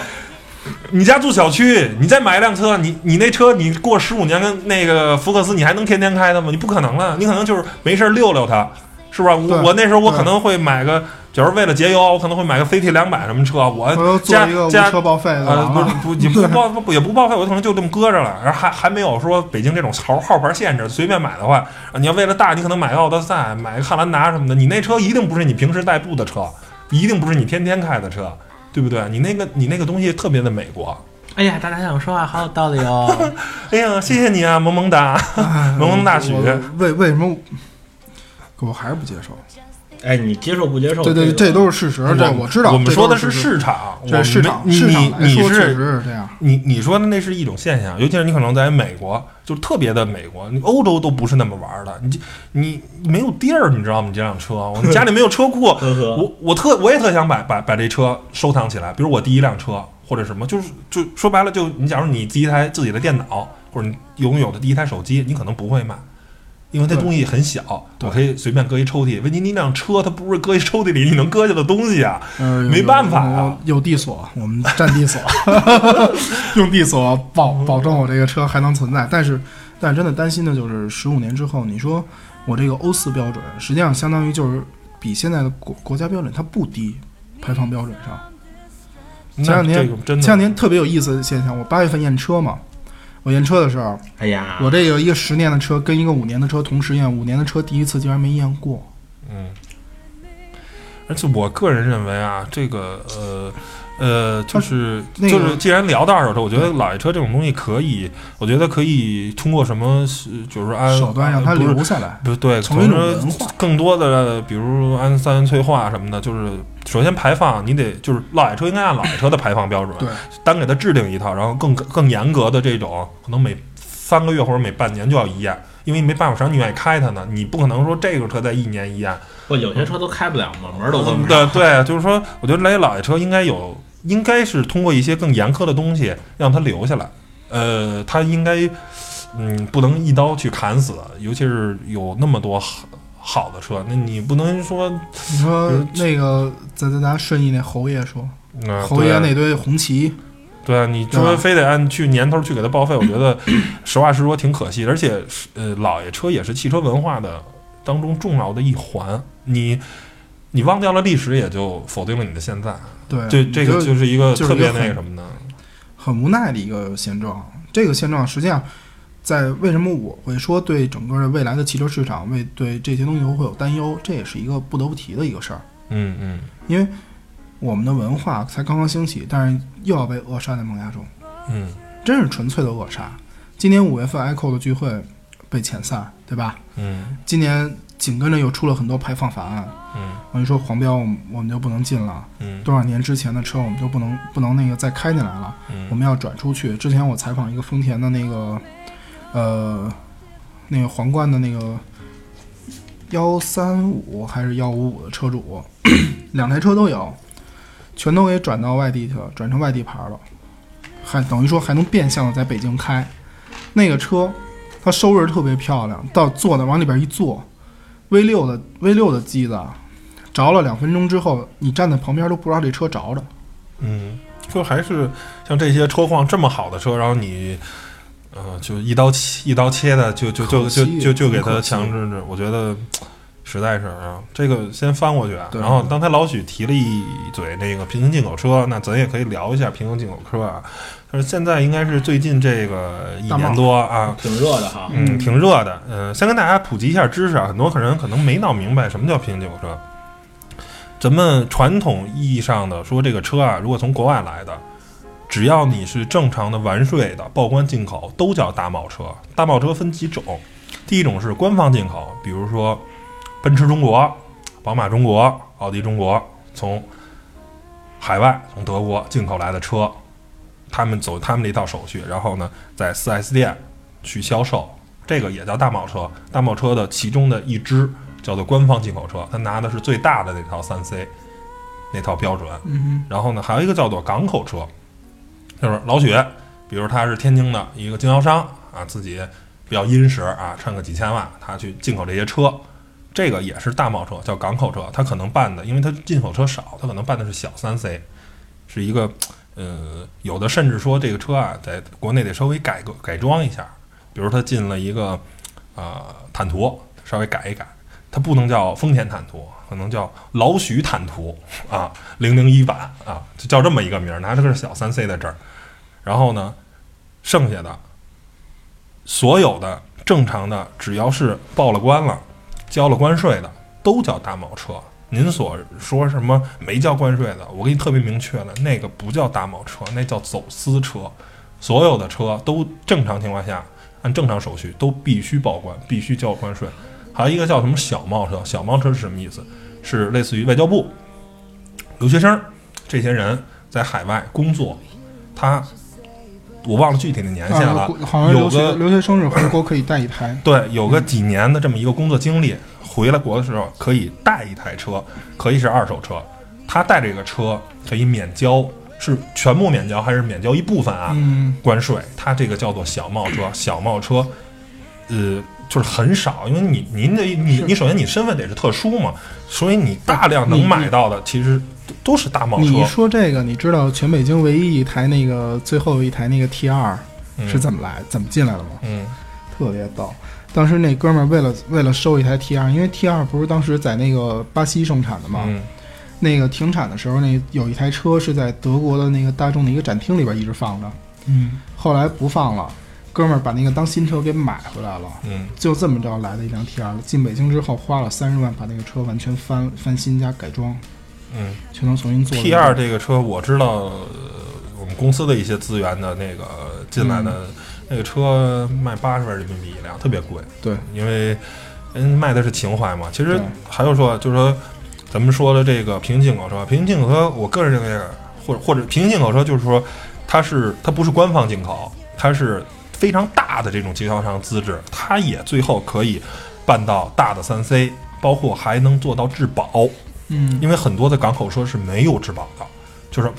你家住小区，你再买一辆车，你你那车你过十五年跟那个福克斯，你还能天天开它吗？你不可能了，你可能就是没事溜溜它，是吧？对我我那时候我可能会买个，假如为了节油，我可能会买个 CT 两百什么车，我我要做加一个无加车报废的呃，不是了。不也不报不也不报废，我可能就这么搁着了，然后还还没有说北京这种号号牌限制，随便买的话，啊你要为了大，你可能买个奥德赛，买个汉兰达什么的，你那车一定不是你平时代步的车，一定不是你天天开的车，对不对？你那个你那个东西特别的美国。哎呀，大家想说话好有道理哦。哎呀，谢谢你啊，萌萌哒，哎 萌萌大许。为为什么？我还是不接受。哎，你接受不接受？对对，这都是事实，这我知道。我们说的是市场，我这们是市场你市场你你是是这样。你你说的那是一种现象，尤其是你可能在美国，就特别的美国，你欧洲都不是那么玩的，你你你没有地儿，你知道吗？你这辆车，我们家里没有车库，我我特我也特想把把把这车收藏起来，比如我第一辆车或者什么，就是就说白了，就你假如你第一台自己的电脑或者你拥有的第一台手机，你可能不会买，因为它东西很小，我可以随便搁一抽屉。问题，你那辆车它不是搁一抽屉里你能搁下的东西啊，呃，没办法啊有有地锁，我们占地锁，用地锁保保证我这个车还能存在。但是，但是真的担心的就是十五年之后，你说我这个欧四标准，实际上相当于就是比现在的国国家标准它不低，排放标准上。前两天前两天特别有意思的现象，我八月份验车嘛，我验车的时候，哎呀，我这有一个十年的车跟一个五年的车同时验，五年的车第一次竟然没验过。嗯，而且我个人认为啊，这个呃呃，就是、那个就是，既然聊到二手车，我觉得老爷车这种东西可以，我觉得可以通过什么，就是按手段让它留下来，不对，从一种可能文化。更多的，比如按三元催化什么的，就是首先排放，你得就是老爷车应该按老爷车的排放标准，对，单给它制定一套，然后更更严格的这种，可能每三个月或者每半年就要一验，因为没办法，谁让你愿意开它呢？你不可能说这个车在一年一验。不，有些车都开不了嘛，门儿都关不对上。对，就是说，我觉得雷老爷车应该有，应该是通过一些更严苛的东西让它留下来。呃，它应该，嗯，不能一刀去砍死，尤其是有那么多好好的车，那你不能说，你说那个咱咱咱顺义那侯爷说，嗯、侯爷那堆红旗，对啊，你说非得按去年头去给它报废，我觉得 实话实说挺可惜的。而且，呃，老爷车也是汽车文化的当中重要的一环。你你忘掉了历史，也就否定了你的现在。对，这这个就就是一个特别那个什么的。很无奈的一个现状。这个现状实际上，在为什么我会说对整个未来的汽车市场，为对这些东西会有担忧，这也是一个不得不提的一个事儿。嗯嗯因为我们的文化才刚刚兴起，但是又要被扼杀在萌芽中，嗯真是纯粹的扼杀。今年五月份 ICO 的聚会被遣散，对吧？嗯今年紧跟着又出了很多排放法案，嗯我一说黄标我们我们就不能进了，嗯多少年之前的车我们就不能不能那个再开进来了。嗯，我们要转出去。之前我采访一个丰田的那个，呃，那个皇冠的那个幺三五还是幺五五的车主，两台车都有，全都给转到外地去了，转成外地牌了，还等于说还能变相的在北京开。那个车，它收拾特别漂亮，到坐的往里边一坐，V 六的 V 六的机子，着了两分钟之后，你站在旁边都不知道这车着着。嗯，就还是像这些车况这么好的车，然后你。呃，就一刀切一刀切的，就就就就就就给它很可惜强制着，我觉得实在是啊，这个先翻过去啊。然后刚才老许提了一嘴那个平行进口车，那咱也可以聊一下平行进口车啊。但是现在应该是最近这个一年多啊，挺热的哈。嗯，挺热的。嗯、先跟大家普及一下知识啊，很多可能可能没闹明白什么叫平行进口车。咱们传统意义上的说，这个车啊，如果从国外来的，只要你是正常的完税的报关进口，都叫大贸车。大贸车分几种，第一种是官方进口，比如说奔驰中国、宝马中国、奥迪中国，从海外从德国进口来的车，他们走他们的一套手续，然后呢，在 4S 店去销售，这个也叫大贸车。大贸车的其中的一支叫做官方进口车，它拿的是最大的那套三 C 那套标准。然后呢，还有一个叫做港口车，就是老许，比如他是天津的一个经销商啊，自己比较殷实啊，趁个几千万，他去进口这些车，这个也是大贸车，叫港口车。他可能办的，因为他进口车少，他可能办的是小三 C，是一个呃，有的甚至说这个车啊，在国内得稍微改个改装一下，比如他进了一个呃坦途，稍微改一改，它不能叫丰田坦途，可能叫老许坦途啊，零零一版啊，就叫这么一个名儿，拿着个小三 C 在这儿。然后呢，剩下的所有的正常的，只要是报了关了、交了关税的，都叫大贸车。您所说什么没交关税的，我给你特别明确了，那个不叫大贸车，那叫走私车。所有的车都正常情况下按正常手续都必须报关，必须交关税。还有一个叫什么小贸车，小贸车是什么意思？是类似于外交部留学生这些人在海外工作，他我忘了具体的年，限了啊，，好像有个留学生是回国可以带一台，对，有个几年的这么一个工作经历，回来国的时候可以带一台车，可以是二手车，他带这个车可以免交，是全部免交还是免交一部分啊？嗯，关税，它这个叫做小贸车。小贸车，呃，就是很少，因为你您的你你首先你身份得是特殊嘛，所以你大量能买到的其实都都是大贸你一。说这个，你知道全北京唯一一台那个最后一台那个 T 二嗯。是怎么来、怎么进来的吗？嗯。特别逗。当时那哥们儿为了为了收一台 T 二，因为 T 二不是当时在那个巴西生产的嘛，嗯。那个停产的时候，那有一台车是在德国的那个大众的一个展厅里边一直放着，嗯。后来不放了，哥们儿把那个当新车给买回来了。嗯就这么着来的一辆 T 二，进北京之后花了三十万把那个车完全翻翻新加改装，嗯全都重新做。，T 二这个车我知道，呃我们公司的一些资源的那个进来的、嗯那个车卖八十万人民币一辆，特别贵。对，因为人卖的是情怀嘛。其实还有说，就是说咱们说的这个平行进口车，平行进口车，我个人认为，或者或者平行进口车，就是说它是它不是官方进口，它是非常大的这种经销商资质，它也最后可以办到大的三 C，包括还能做到质保。嗯，因为很多的港口车是没有质保的，就是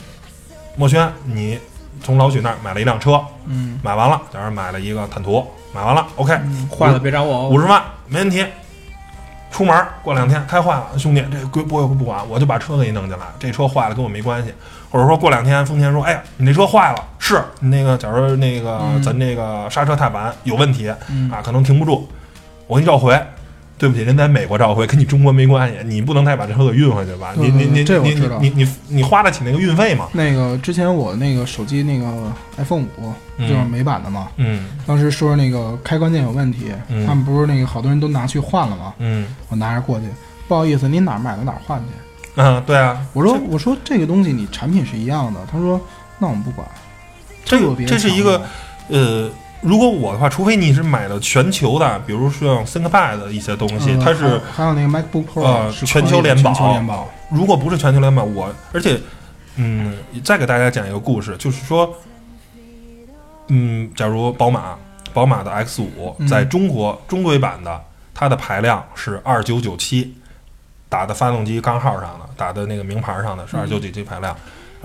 墨轩，你从老许那儿买了一辆车，嗯，买完了，假如买了一个坦途，买完了，OK，坏了别找我哦。五十万没问题。出门过两天开坏了，兄弟，这归不不管，我就把车给你弄进来。这车坏了跟我没关系，或者说过两天丰田说，哎呀，你那车坏了，是你那个，假如说那个、嗯咱这个刹车踏板有问题、嗯啊，可能停不住，我给你召回。对不起，人在美国召回，跟你中国没关系，你不能再把这车给运回去吧？你你你你这我知道你你你花得起那个运费吗？那个之前我那个手机那个 iPhone 五、嗯就是美版的嘛，嗯当时说那个开关键有问题，嗯他们不是那个好多人都拿去换了吗？嗯我拿着过去，不好意思，您哪儿买的哪儿换去。嗯，对啊，我说我说这个东西你产品是一样的，他说那我们不管。这这是一个呃，如果我的话，除非你是买了全球的，比如说像 ThinkPad 的一些东西，呃它是还有那个 MacBook Pro 呃全球联保全球联保。如果不是全球联保，我而且嗯，再给大家讲一个故事，就是说，嗯，假如宝马宝马的 X 五嗯在中国、中规版的，它的排量是二九九七，打的发动机钢号上的，打的那个名牌上的是二九九七排量。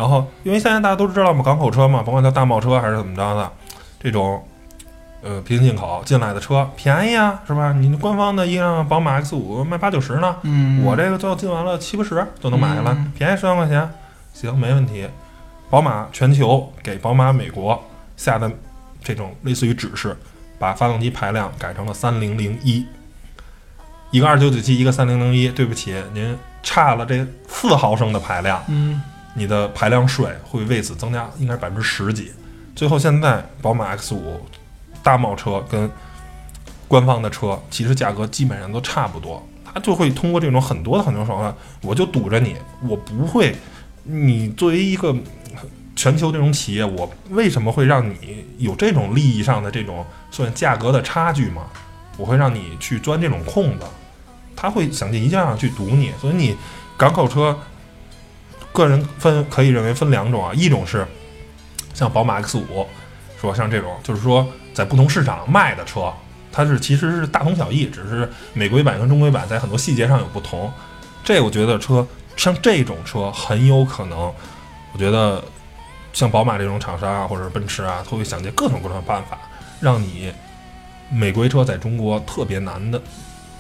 然后，因为现在大家都知道嘛，港口车嘛，甭管叫大贸车还是怎么着的，这种呃平行进口进来的车便宜啊，是吧？你官方的一辆宝马 X 五卖八九十呢，嗯，我这个最后进完了七八十就能买下来，嗯便宜十万块钱，行，没问题。宝马全球给宝马美国下的这种类似于指示，把发动机排量改成了三零零一，一个二九九七，一个三零零一。对不起，您差了这四毫升的排量，嗯你的排量税会为此增加，应该是百分之十几。最后现在宝马 X 五大贸车跟官方的车其实价格基本上都差不多，它就会通过这种很多的很多手段，我就堵着你，我不会，你作为一个全球这种企业，我为什么会让你有这种利益上的这种算价格的差距嘛？我会让你去钻这种空子，他会想尽一切办法去堵你，所以你港口车。个人分可以认为分两种啊，一种是像宝马 X 五，说像这种，就是说在不同市场卖的车，它是其实是大同小异，只是美规版跟中规版在很多细节上有不同。这我觉得车像这种车很有可能，我觉得像宝马这种厂商啊，或者是奔驰啊，都会想尽各种各样的办法，让你美规车在中国特别难的，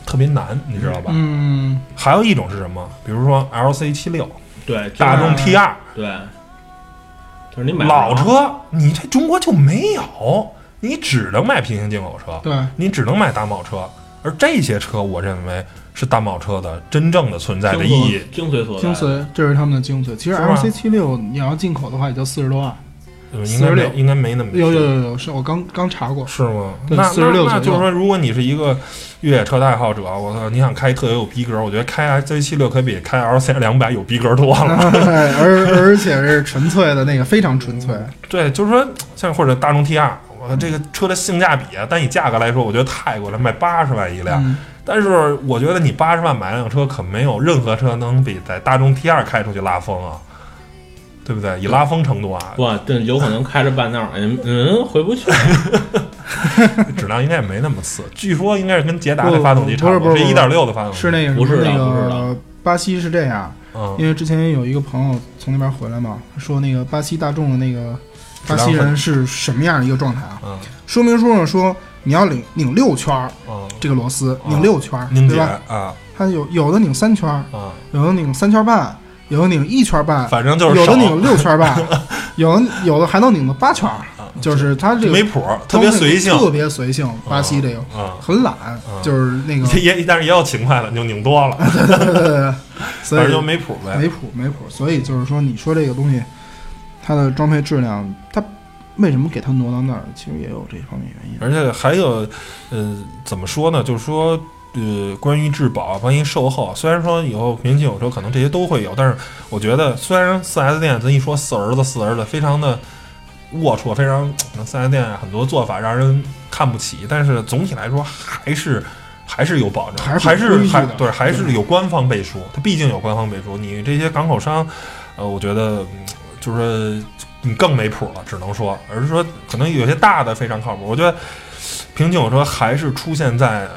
特别难，你知道吧？嗯，还有一种是什么？比如说 LC 七六。对，大众 T 二对，就是你买老车，你这中国就没有，你只能买平行进口车，对，你只能买大贸车，而这些车，我认为是大贸车的真正的存在的意义。精髓所在。精髓，这是他们的精髓。其实是吧 LC 七六你要进口的话，也就四十多万。呃应该没应该没那么有有有有，是我刚刚查过。是吗？那46那那就是说，如果你是一个越野车的爱好者，我操，你想开特别有逼格，我觉得开 S 七六可比开 L C 两百有逼格多了。而而且是纯粹的那个，非常纯粹。对，就是说，像或者大众 T 二，我这个车的性价比啊，单以价格来说，我觉得太贵了，卖八十万一辆。嗯，但是我觉得你八十万买辆车，可没有任何车能比在大众 T 二开出去拉风啊，对不对？以拉风程度啊，不，这有可能开着半道儿，嗯嗯，回不去。质量应该也没那么次。据说应该是跟捷达的发动机差多，不多不是一点六的发动机。是那个不是那不是的个巴西是这样，嗯因为之前有一个朋友从那边回来嘛，说那个巴西大众的那个巴西人是什么样的一个状态啊？嗯说明书上说你要拧拧六圈儿嗯，这个螺丝，拧六圈儿，凝结对吧？啊它有有的拧三圈儿，啊，有的拧三圈半，有的拧一圈半，反正就是有的拧六圈半，有的有的还能拧到八圈，就是它这个没谱，特别随性，特别随性。巴西这个啊。很懒，就是那个也但是也有勤快的，就拧多了，对对对对，所以就没谱呗。没谱没谱。所以就是说，你说这个东西，它的装配质量，它为什么给它挪到那儿？其实也有这方面原因。而且还有，呃，怎么说呢？就是说，呃，关于质保、关于售后，虽然说以后平行有车可能这些都会有，但是我觉得，虽然四 S 店咱一说四儿子四儿子，非常的龌龊，非常四 S 店很多做法让人看不起，但是总体来说还是。还是有保证，还是还对，还是有官方背书。它毕竟有官方背书，你这些港口商，呃，我觉得嗯就是说你更没谱了，只能说，而是说可能有些大的非常靠谱。我觉得平行有车还是出现在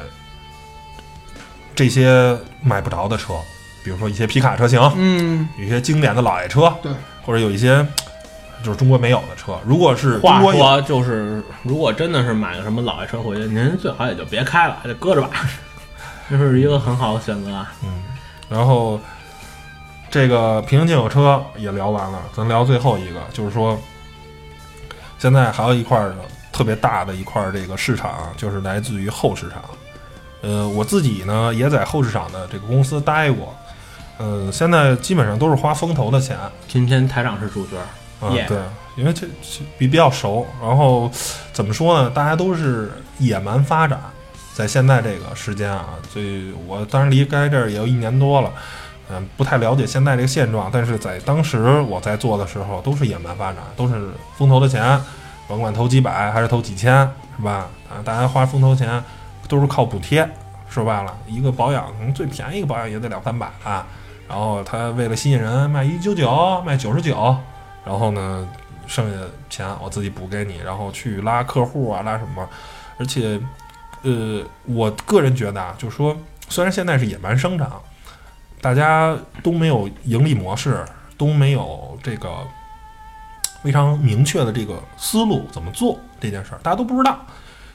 这些买不着的车，比如说一些皮卡车型，嗯，有一些经典的老爷车，对，或者有一些就是中国没有的车。如果是中话国有，说就是，如果真的是买个什么老爷车回去，您最好也就别开了，还得搁着吧。这是一个很好的选择啊。嗯，然后这个平行进口车也聊完了，咱聊最后一个，就是说现在还有一块儿的特别大的一块儿这个市场啊，就是来自于后市场。呃，我自己呢也在后市场的这个公司待过，呃，现在基本上都是花风投的钱啊，今天台长是主角，耶对，因为这这比比较熟。然后怎么说呢？大家都是野蛮发展，在现在这个时间啊，所以我当然离开这儿也有一年多了，嗯，不太了解现在这个现状。但是在当时我在做的时候，都是野蛮发展，都是风投的钱，甭管投几百还是投几千，是吧？啊，大家花风投钱都是靠补贴。说白了，一个保养可能最便宜一个保养也得两三百啊。然后他为了吸引人，卖一九九，卖九十九，然后呢，剩下的钱我自己补给你，然后去拉客户啊，拉什么？而且，呃，我个人觉得啊，就是说，虽然现在是野蛮生长，大家都没有盈利模式，都没有这个非常明确的这个思路怎么做这件事儿，大家都不知道。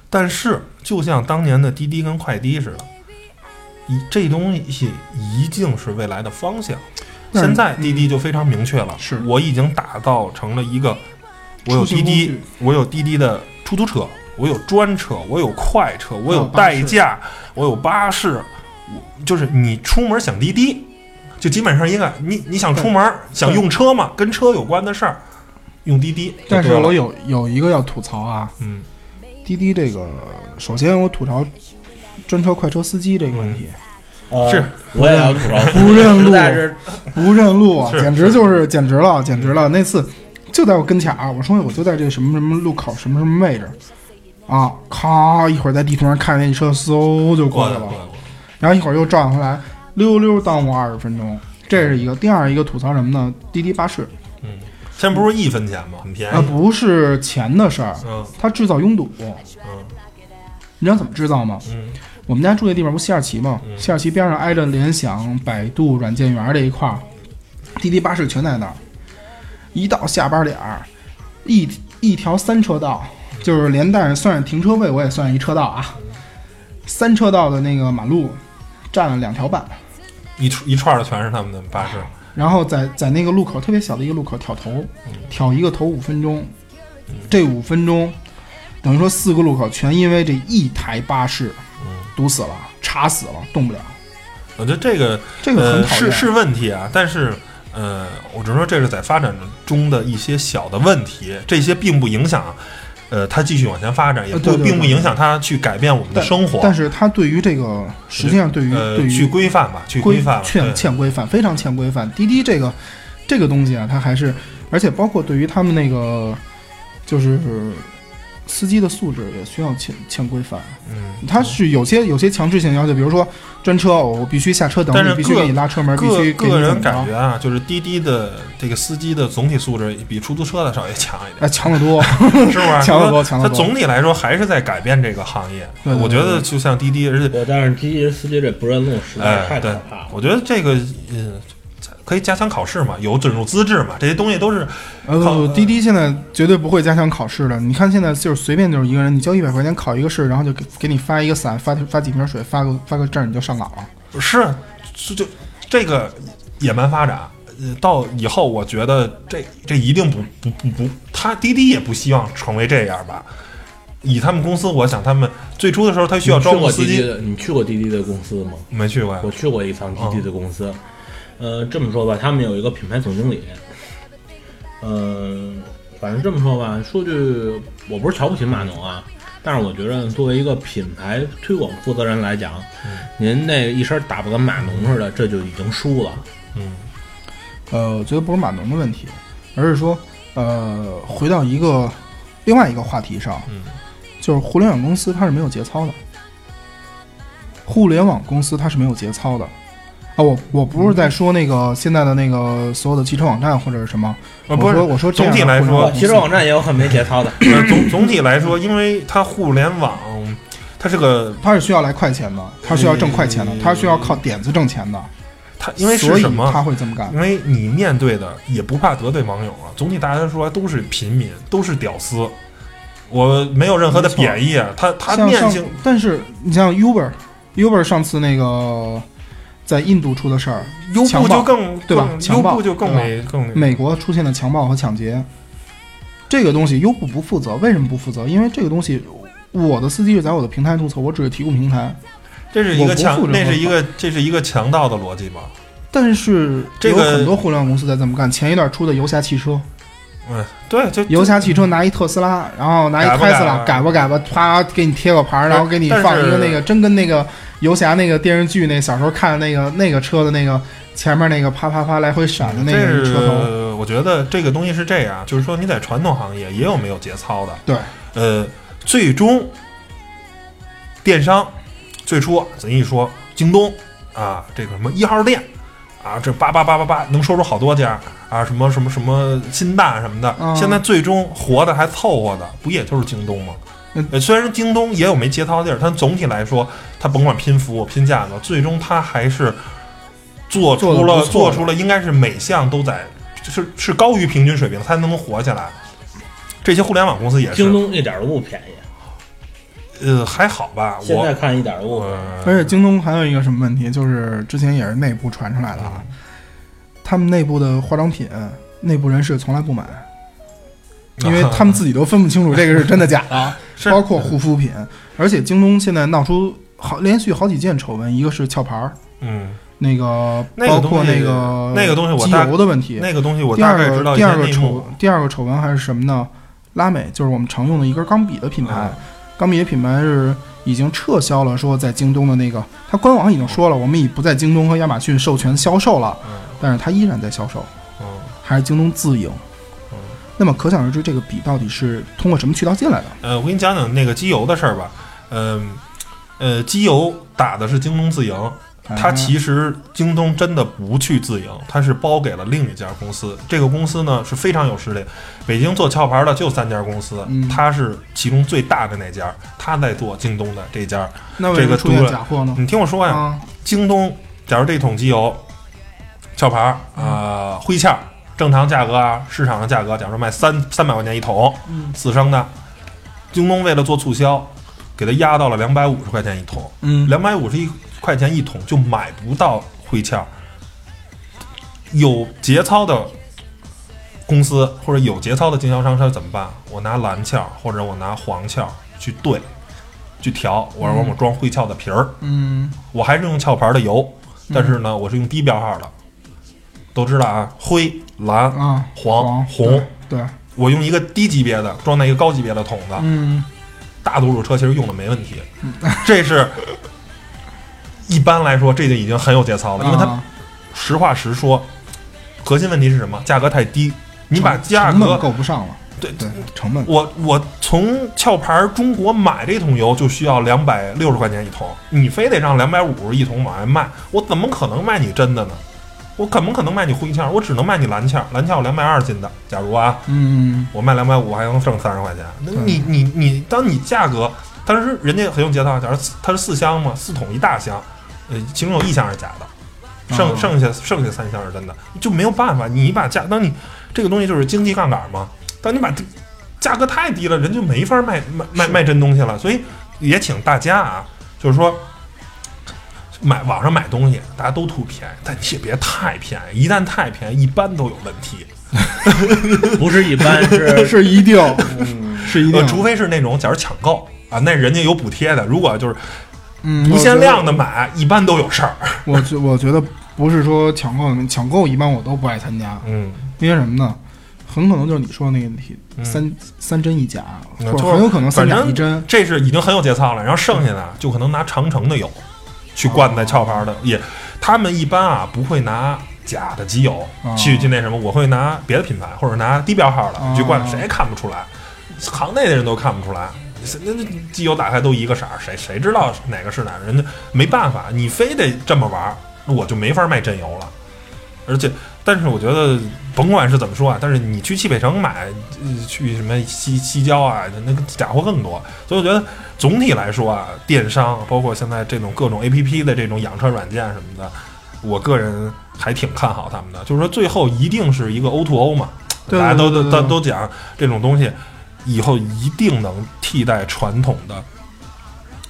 但是，就像当年的滴滴跟快滴似的，一这东西一定是未来的方向。现在滴滴就非常明确了，是。我已经打造成了一个，我有滴滴，我有滴滴的出租车，我有专车，我有快车，我有代驾，我有巴士，我就是你出门想滴滴，就基本上一个你你想出门想用车嘛，跟车有关的事儿，用滴滴。但是我有有一个要吐槽啊，嗯滴滴这个，首先我吐槽专车快车司机这个问题，是我也要吐槽，不认路在是不认路啊，是简直就是简直了，简直了！那次就在我跟前儿，我说我就在这什么什么路口什么什么位置啊，咔，一会儿在地图上看见一车，嗖就过来了然后一会儿又转回来，溜溜耽误二十分钟。这是一个，第二一个吐槽什么呢？滴滴巴士嗯，现在不是一分钱吗？很便宜啊，宜。不是钱的事儿，嗯它制造拥堵。嗯你知道怎么制造吗？嗯我们家住的地方不西二旗吗？嗯西二旗边上挨着联想、百度、软件园这一块儿，滴滴巴士全在那儿。一到下班点儿，一一条三车道，就是连带算上停车位，我也算一车道啊。三车道的那个马路，占了两条半。一串一串的全是他们的巴士。然后在在那个路口特别小的一个路口挑头，挑一个头五分钟，这五分钟等于说四个路口全因为这一台巴士堵死了，插死了，动不了。我觉得这个这个很讨厌。呃是是问题啊，但是呃，我只能说这是在发展中的一些小的问题，这些并不影响呃它继续往前发展，也并不影响它去改变我们的生活。但是它对于这个，实际上对于呃，对于去规范吧，去规规范了，欠欠规范，非常欠规范。滴滴这个这个东西啊，它还是，而且包括对于他们那个就是司机的素质也需要欠欠规范。嗯，他是有些有些强制性要求，比如说专车，我必须下车等但是你，必须个给你拉车门，必须给你个人感觉啊，就是滴滴的这个司机的总体素质比出租车的稍微强一哎，点，强得多。是不是？强得多强得它多总体来说还是在改变这个行业。对对我觉得就像滴滴，而且对，但是滴滴司机这不认路实在哎，太可怕了。我觉得这个，嗯，可以加强考试嘛，有准入资质嘛，这些东西都是呃，滴滴现在绝对不会加强考试的。你看现在就是随便就是一个人，你交一百块钱考一个试，然后就给给你发一个伞，发发几瓶水，发个发个证，你就上岗了。是是就这个野蛮发展。呃，到以后我觉得这这一定不不不不，他滴滴也不希望成为这样吧。以他们公司，我想他们最初的时候，他需要招募司机，你去过滴滴的公司吗？没去过呀我。去过一趟滴滴的公司，呃，这么说吧，他们有一个品牌总经理，呃，反正这么说吧，说句我不是瞧不起码农啊，但是我觉得作为一个品牌推广负责人来讲，您那一身打扮跟码农似的，这就已经输了。嗯呃，我觉得不是码农的问题，而是说，呃，回到一个另外一个话题上，嗯就是互联网公司它是没有节操的，互联网公司它是没有节操的。啊，我我不是在说那个现在的那个所有的汽车网站或者是什么，呃不是我说总体来说汽车网站也有很没节操的，呃总总体来说，因为它互联网，它是个它是需要来快钱的，它需要挣快钱的，它需要靠点子挣钱的，它因为所以是什么？他会这么干。因为你面对的也不怕得罪网友啊，总体大家说都是平民，都是屌丝，我没有任何的贬义啊。他他面性，但是你像 Uber，Uber 上次那个在印度出的事儿，优步就更对吧？优步就更美更美。国出现了强暴和抢劫，这个东西优步不负责，为什么不负责？因为这个东西，我的司机是在我的平台注册，我只是提供平台，这是一个强，任何那是一个这是一个强盗的逻辑吗？但是这个有很多互联网公司在这么干。前一段出的游侠汽车，嗯，对，就游侠汽车拿一特斯拉，然后拿一特斯拉改改吧改吧，啪给你贴个牌儿，然后给你放一个那个，真跟那个游侠那个电视剧那小时候看的那个那个车的那个前面那个啪啪啪来回闪的那这个车头，我觉得这个东西是这样，就是说你在传统行业也有没有节操的，对，呃，最终电商最初咱一说京东啊，这个什么一号店啊，这叭叭叭叭叭能说出好多家啊，什么什么什么新蛋什么的，嗯现在最终活的还凑合的，不也就是京东吗？虽然京东也有没节操的地儿，但总体来说，它甭管拼服务、拼价格，最终它还是做做出了做出了应该是每项都在是是高于平均水平，才能活下来。这些互联网公司也是京，东一点儿都不便宜，呃，还好吧。现在看一点儿都不便宜。呃，而且京东还有一个什么问题，就是之前也是内部传出来的啊，他们内部的化妆品，内部人士从来不买，因为他们自己都分不清楚这个是真的假的，是包括护肤品。而且京东现在闹出好连续好几件丑闻，一个是壳牌儿，嗯，那个包括那个那个东西我机油的问题。那个东西我第二大概知道第二个丑。第二个丑闻还是什么呢？拉美就是我们常用的一根钢笔的品牌，嗯钢笔的品牌是已经撤销了，说在京东的那个，它官网已经说了，我们已不在京东和亚马逊授权销售了，嗯但是它依然在销售，嗯还是京东自营。嗯那么可想而知，这个笔到底是通过什么渠道进来的？呃，我给你讲讲那个机油的事儿吧。嗯呃，机油打的是京东自营，它哎其实京东真的不去自营，它是包给了另一家公司。这个公司呢是非常有实力，北京做壳牌的就三家公司，嗯它是其中最大的那家，它在做京东的这家。那为什么出现假货呢？你听我说呀，啊，京东，假如这桶机油，壳牌儿啊、灰壳，正常价格啊，市场的价格，假如说卖三三百块钱一桶，嗯四升的，京东为了做促销，给它压到了两百五十块钱一桶，嗯，两百五十一块钱一桶就买不到灰壳。有节操的公司或者有节操的经销商，他怎么办？我拿蓝壳或者我拿黄壳去兑，去调，我让我装灰壳的皮儿。嗯我还是用壳牌的油，但是呢，我是用低标号的。都知道啊，灰、蓝、啊，黄、黄红，对，我用一个低级别的装在一个高级别的桶子，嗯。大多数车其实用的没问题。这是一般来说，这就已经很有节操了，因为它啊。实话实说，核心问题是什么？价格太低，你把价格够不上了，对对，成本。我我从壳牌中国买这桶油就需要两百六十块钱一桶，你非得让两百五十一桶往外卖，我怎么可能卖你真的呢？我怎么可能卖你灰壳？我只能卖你蓝壳，蓝壳我两百二斤的，假如啊，嗯我卖两百五还能挣三十块钱。那你你你，当你价格，但是人家很有节操，假如它是四箱嘛，四桶一大箱，呃，其中有一箱是假的，剩哦剩下剩下三箱是真的，就没有办法。你把价，当你这个东西就是经济杠杆嘛，当你把这价格太低了，人就没法卖卖卖卖真东西了。所以也请大家啊，就是说。买网上买东西，大家都图便宜，但你也别太便宜。一旦太便宜，一般都有问题。不是一般，是 是一定，是一定呃，，除非是那种假如抢购啊，那人家有补贴的。如果就是嗯，不限量的买，一般都有事儿。我觉我觉得不是说抢购，抢购一般我都不爱参加，嗯，因为什么呢？很可能就是你说的那个问题，嗯三三针一假，很有可能三反正假一针。这是已经很有节操了。然后剩下的就可能拿长城的油去灌在壳牌的，也他们一般啊不会拿假的机油哦去去那什么，我会拿别的品牌或者拿低标号的哦去灌，谁也看不出来，行内的人都看不出来。那那机油打开都一个色儿，谁谁知道哪个是哪个？人家没办法，你非得这么玩儿，那我就没法卖真油了。而且，但是我觉得，甭管是怎么说啊，但是你去汽配城买，呃去什么西西郊啊，那个假货更多。所以我觉得总体来说啊，电商包括现在这种各种 A P P 的这种养车软件什么的，我个人还挺看好他们的。就是说，最后一定是一个 O to O 嘛，大家都都都都讲这种东西，以后一定能替代传统的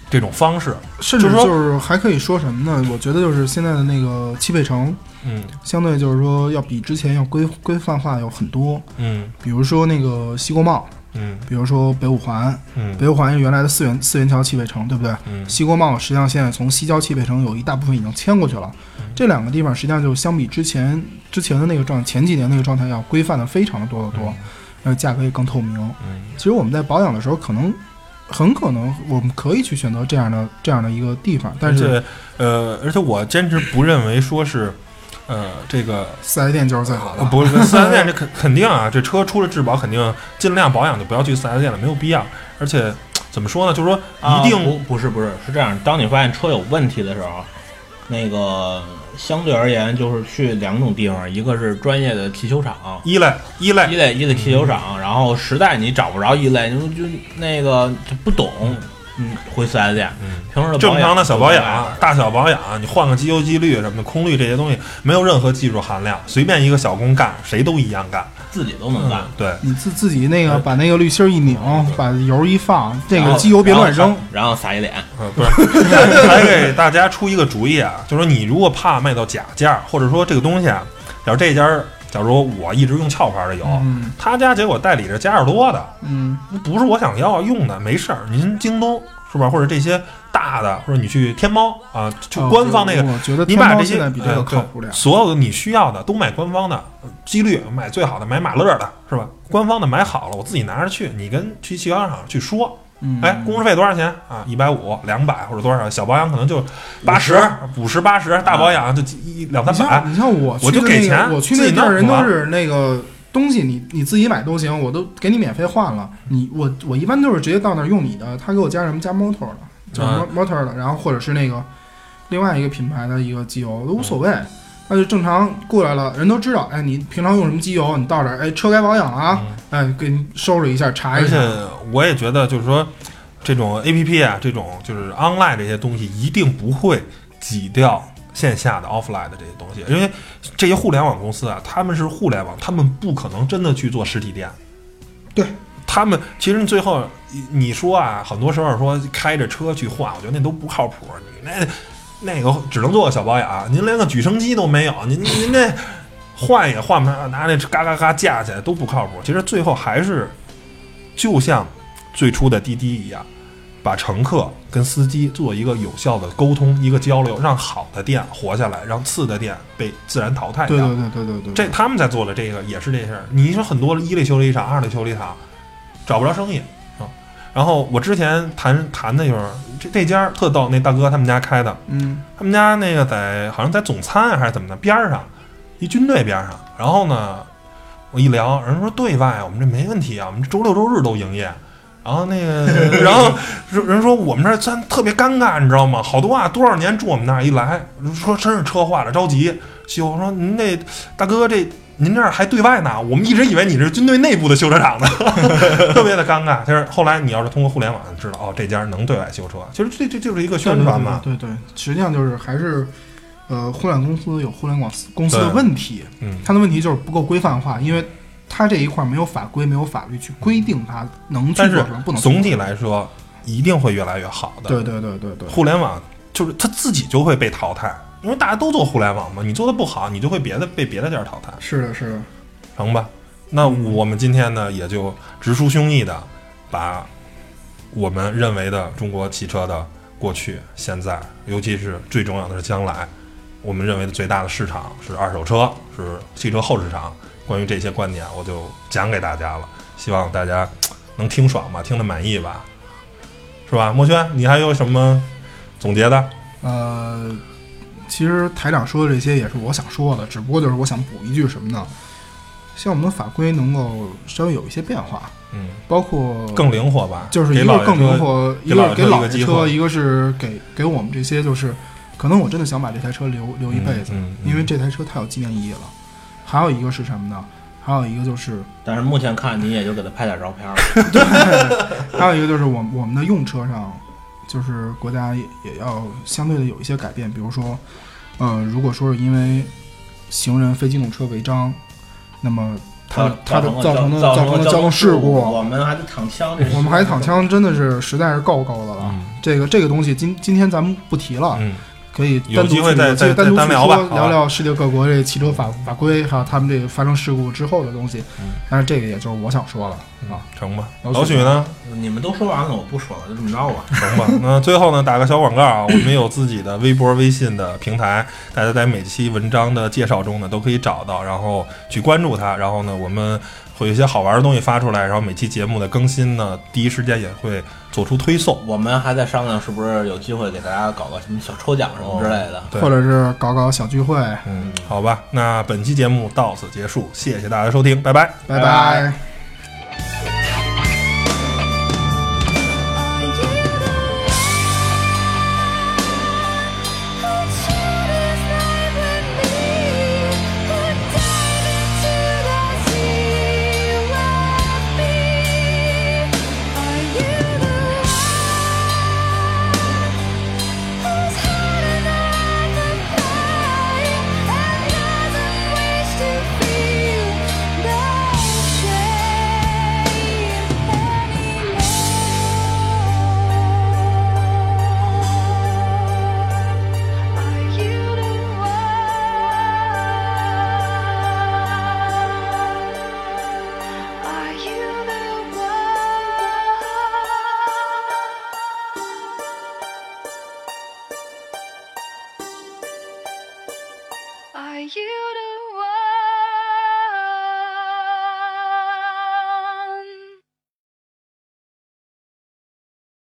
这种方式。甚至就是说就是还可以说什么呢？我觉得就是现在的那个汽配城，嗯相对就是说要比之前要规规范化有很多。嗯比如说那个西国贸，嗯。比如说北五环，嗯。北五环是原来的四元四元桥汽配城，对不对？嗯。西国贸实际上现在从西郊汽配城有一大部分已经迁过去了，嗯。这两个地方实际上就相比之前之前的那个状前几年那个状态要规范的非常的多得多，呃，价格也更透明。嗯。其实我们在保养的时候，可能很可能我们可以去选择这样的这样的一个地方，但是呃，而且我坚持不认为说是，呃，这个四 S 店就是最好的。呃不是四 S 店，这肯肯定啊，这车出了质保，肯定尽量保养就不要去四 S 店了，没有必要。而且怎么说呢，就是说一定、啊不不是不是是这样，当你发现车有问题的时候，那个相对而言就是去两种地方，一个是专业的汽修厂，一类一类一类一类汽修厂，然后实在你找不着一类，你就就那个就不懂，嗯，回四 S 店，嗯。平时的正常的小保保养、大小保养，你换个机油机滤什么的，空滤这些东西没有任何技术含量，随便一个小工干，谁都一样干。自己都能干。嗯。，对，你自自己那个把那个滤芯儿一拧，把油一放，这个机油别乱扔。然后撒一脸，嗯，不是，还给大家出一个主意啊，就是说你如果怕卖到假价，或者说这个东西啊，假如这家儿，假如我一直用壳牌的油，嗯他家结果代理着加尔多的，嗯，不是我想要用的，没事儿，您京东是吧？或者这些大的，或者你去天猫啊，就哦官方那个，我觉得这些现在比这个呃靠谱点对。所有的你需要的都买官方的，呃几率买最好的，买马乐的是吧？官方的买好了，我自己拿着去，你跟去汽修厂商去说，嗯，哎，工时费多少钱啊？一百五、两百或者多少？小保养可能就八十、五十、八十，大保养就一两三百你像。我去我就给钱我去那地儿人都是那个东西你你自己买都行，我都给你免费换了。你我我一般都是直接到那儿用你的，他给我加什么加 motor 的，就 motor 的，然后或者是那个另外一个品牌的一个机油都无所谓。那就正常过来了，人都知道，哎，你平常用什么机油？你到这儿，哎，车该保养了啊，哎，给你收拾一下，查一下而且。我也觉得，就是说，这种 A P P 啊，这种就是 online 这些东西，一定不会挤掉线下的 offline 的这些东西，因为这些互联网公司啊，他们是互联网，他们不可能真的去做实体店。对。他们其实最后你你说啊，很多时候说开着车去换，我觉得那都不靠谱。你那那个只能做个小保养，您连个举升机都没有，您您这换也换不上，拿那嘎嘎嘎架起来都不靠谱。其实最后还是就像最初的滴滴一样，把乘客跟司机做一个有效的沟通、一个交流，让好的店活下来，让次的店被自然淘汰掉。对对对对对对，这他们在做的这个也是这事儿。你说很多一类修理厂、二类修理厂找不着生意啊。然后我之前谈谈的就是这这家特逗，那大哥他们家开的，嗯他们家那个在好像在总参啊还是怎么的边儿上，一军队边上。然后呢，我一聊，人说对外我们这没问题啊，我们这周六周日都营业。然后那个，然后人说我们这儿咱特别尴尬，你知道吗？好多啊，多少年住我们那儿一来，说真是车坏了着急修。说您那大哥这您这儿还对外呢，我们一直以为你是军队内部的修车厂呢，特别的尴尬。就是后来你要是通过互联网知道，哦，这家能对外修车，其实这这就是一个宣传嘛。对对对对，实际上就是还是呃，互联网公司有互联网公司的问题，嗯，它的问题就是不够规范化，因为它这一块没有法规，没有法律去规定它能去但是做什么，不能总体来说，一定会越来越好的。对对对对对，互联网就是它自己就会被淘汰，因为大家都做互联网嘛，你做的不好，你就会别的被别的地儿淘汰，是的，是的，成吧？那我们今天呢，也就直抒胸臆的把我们认为的中国汽车的过去、现在，尤其是最重要的是将来，我们认为的最大的市场是二手车，是汽车后市场。关于这些观点，我就讲给大家了，希望大家能听爽吧，听得满意吧，是吧？墨轩，你还有什么总结的？呃，其实台长说的这些也是我想说的，只不过就是我想补一句什么呢？希望我们的法规能够稍微有一些变化，嗯，包括更灵活吧，就是一个更灵活，一个是给老爷车，一个是给给我们这些就是，可能我真的想把这台车留留一辈子，嗯嗯嗯因为这台车太有纪念意义了。还有一个是什么呢？还有一个就是，但是目前看你也就给他拍点照片儿，还有一个就是我我们的用车上，就是国家也也要相对的有一些改变，比如说，呃，如果说是因为行人非机动车违章，那么它它的造成的造成的交通事故，我们还得躺枪，这我们还躺枪，真的是实在是够够的了。嗯。这个这个东西今今天咱们不提了，嗯，可以有机会再再单独去再单聊吧聊聊世界各国这汽车法法规，还有他们这个发生事故之后的东西。嗯但是这个也就是我想说了啊。成吧。老许老许呢？你们都说完了，我不说了，就这么着吧。成吧。那最后呢，打个小广告啊，我们有自己的微博、微信的平台，大家在每期文章的介绍中呢都可以找到，然后去关注它。然后呢，我们会有一些好玩的东西发出来，然后每期节目的更新呢，第一时间也会做出推送。我们还在商量是不是有机会给大家搞个什么小抽奖什么之类的。对或者是搞搞小聚会，嗯，好吧，那本期节目到此结束，谢谢大家收听，拜拜。拜拜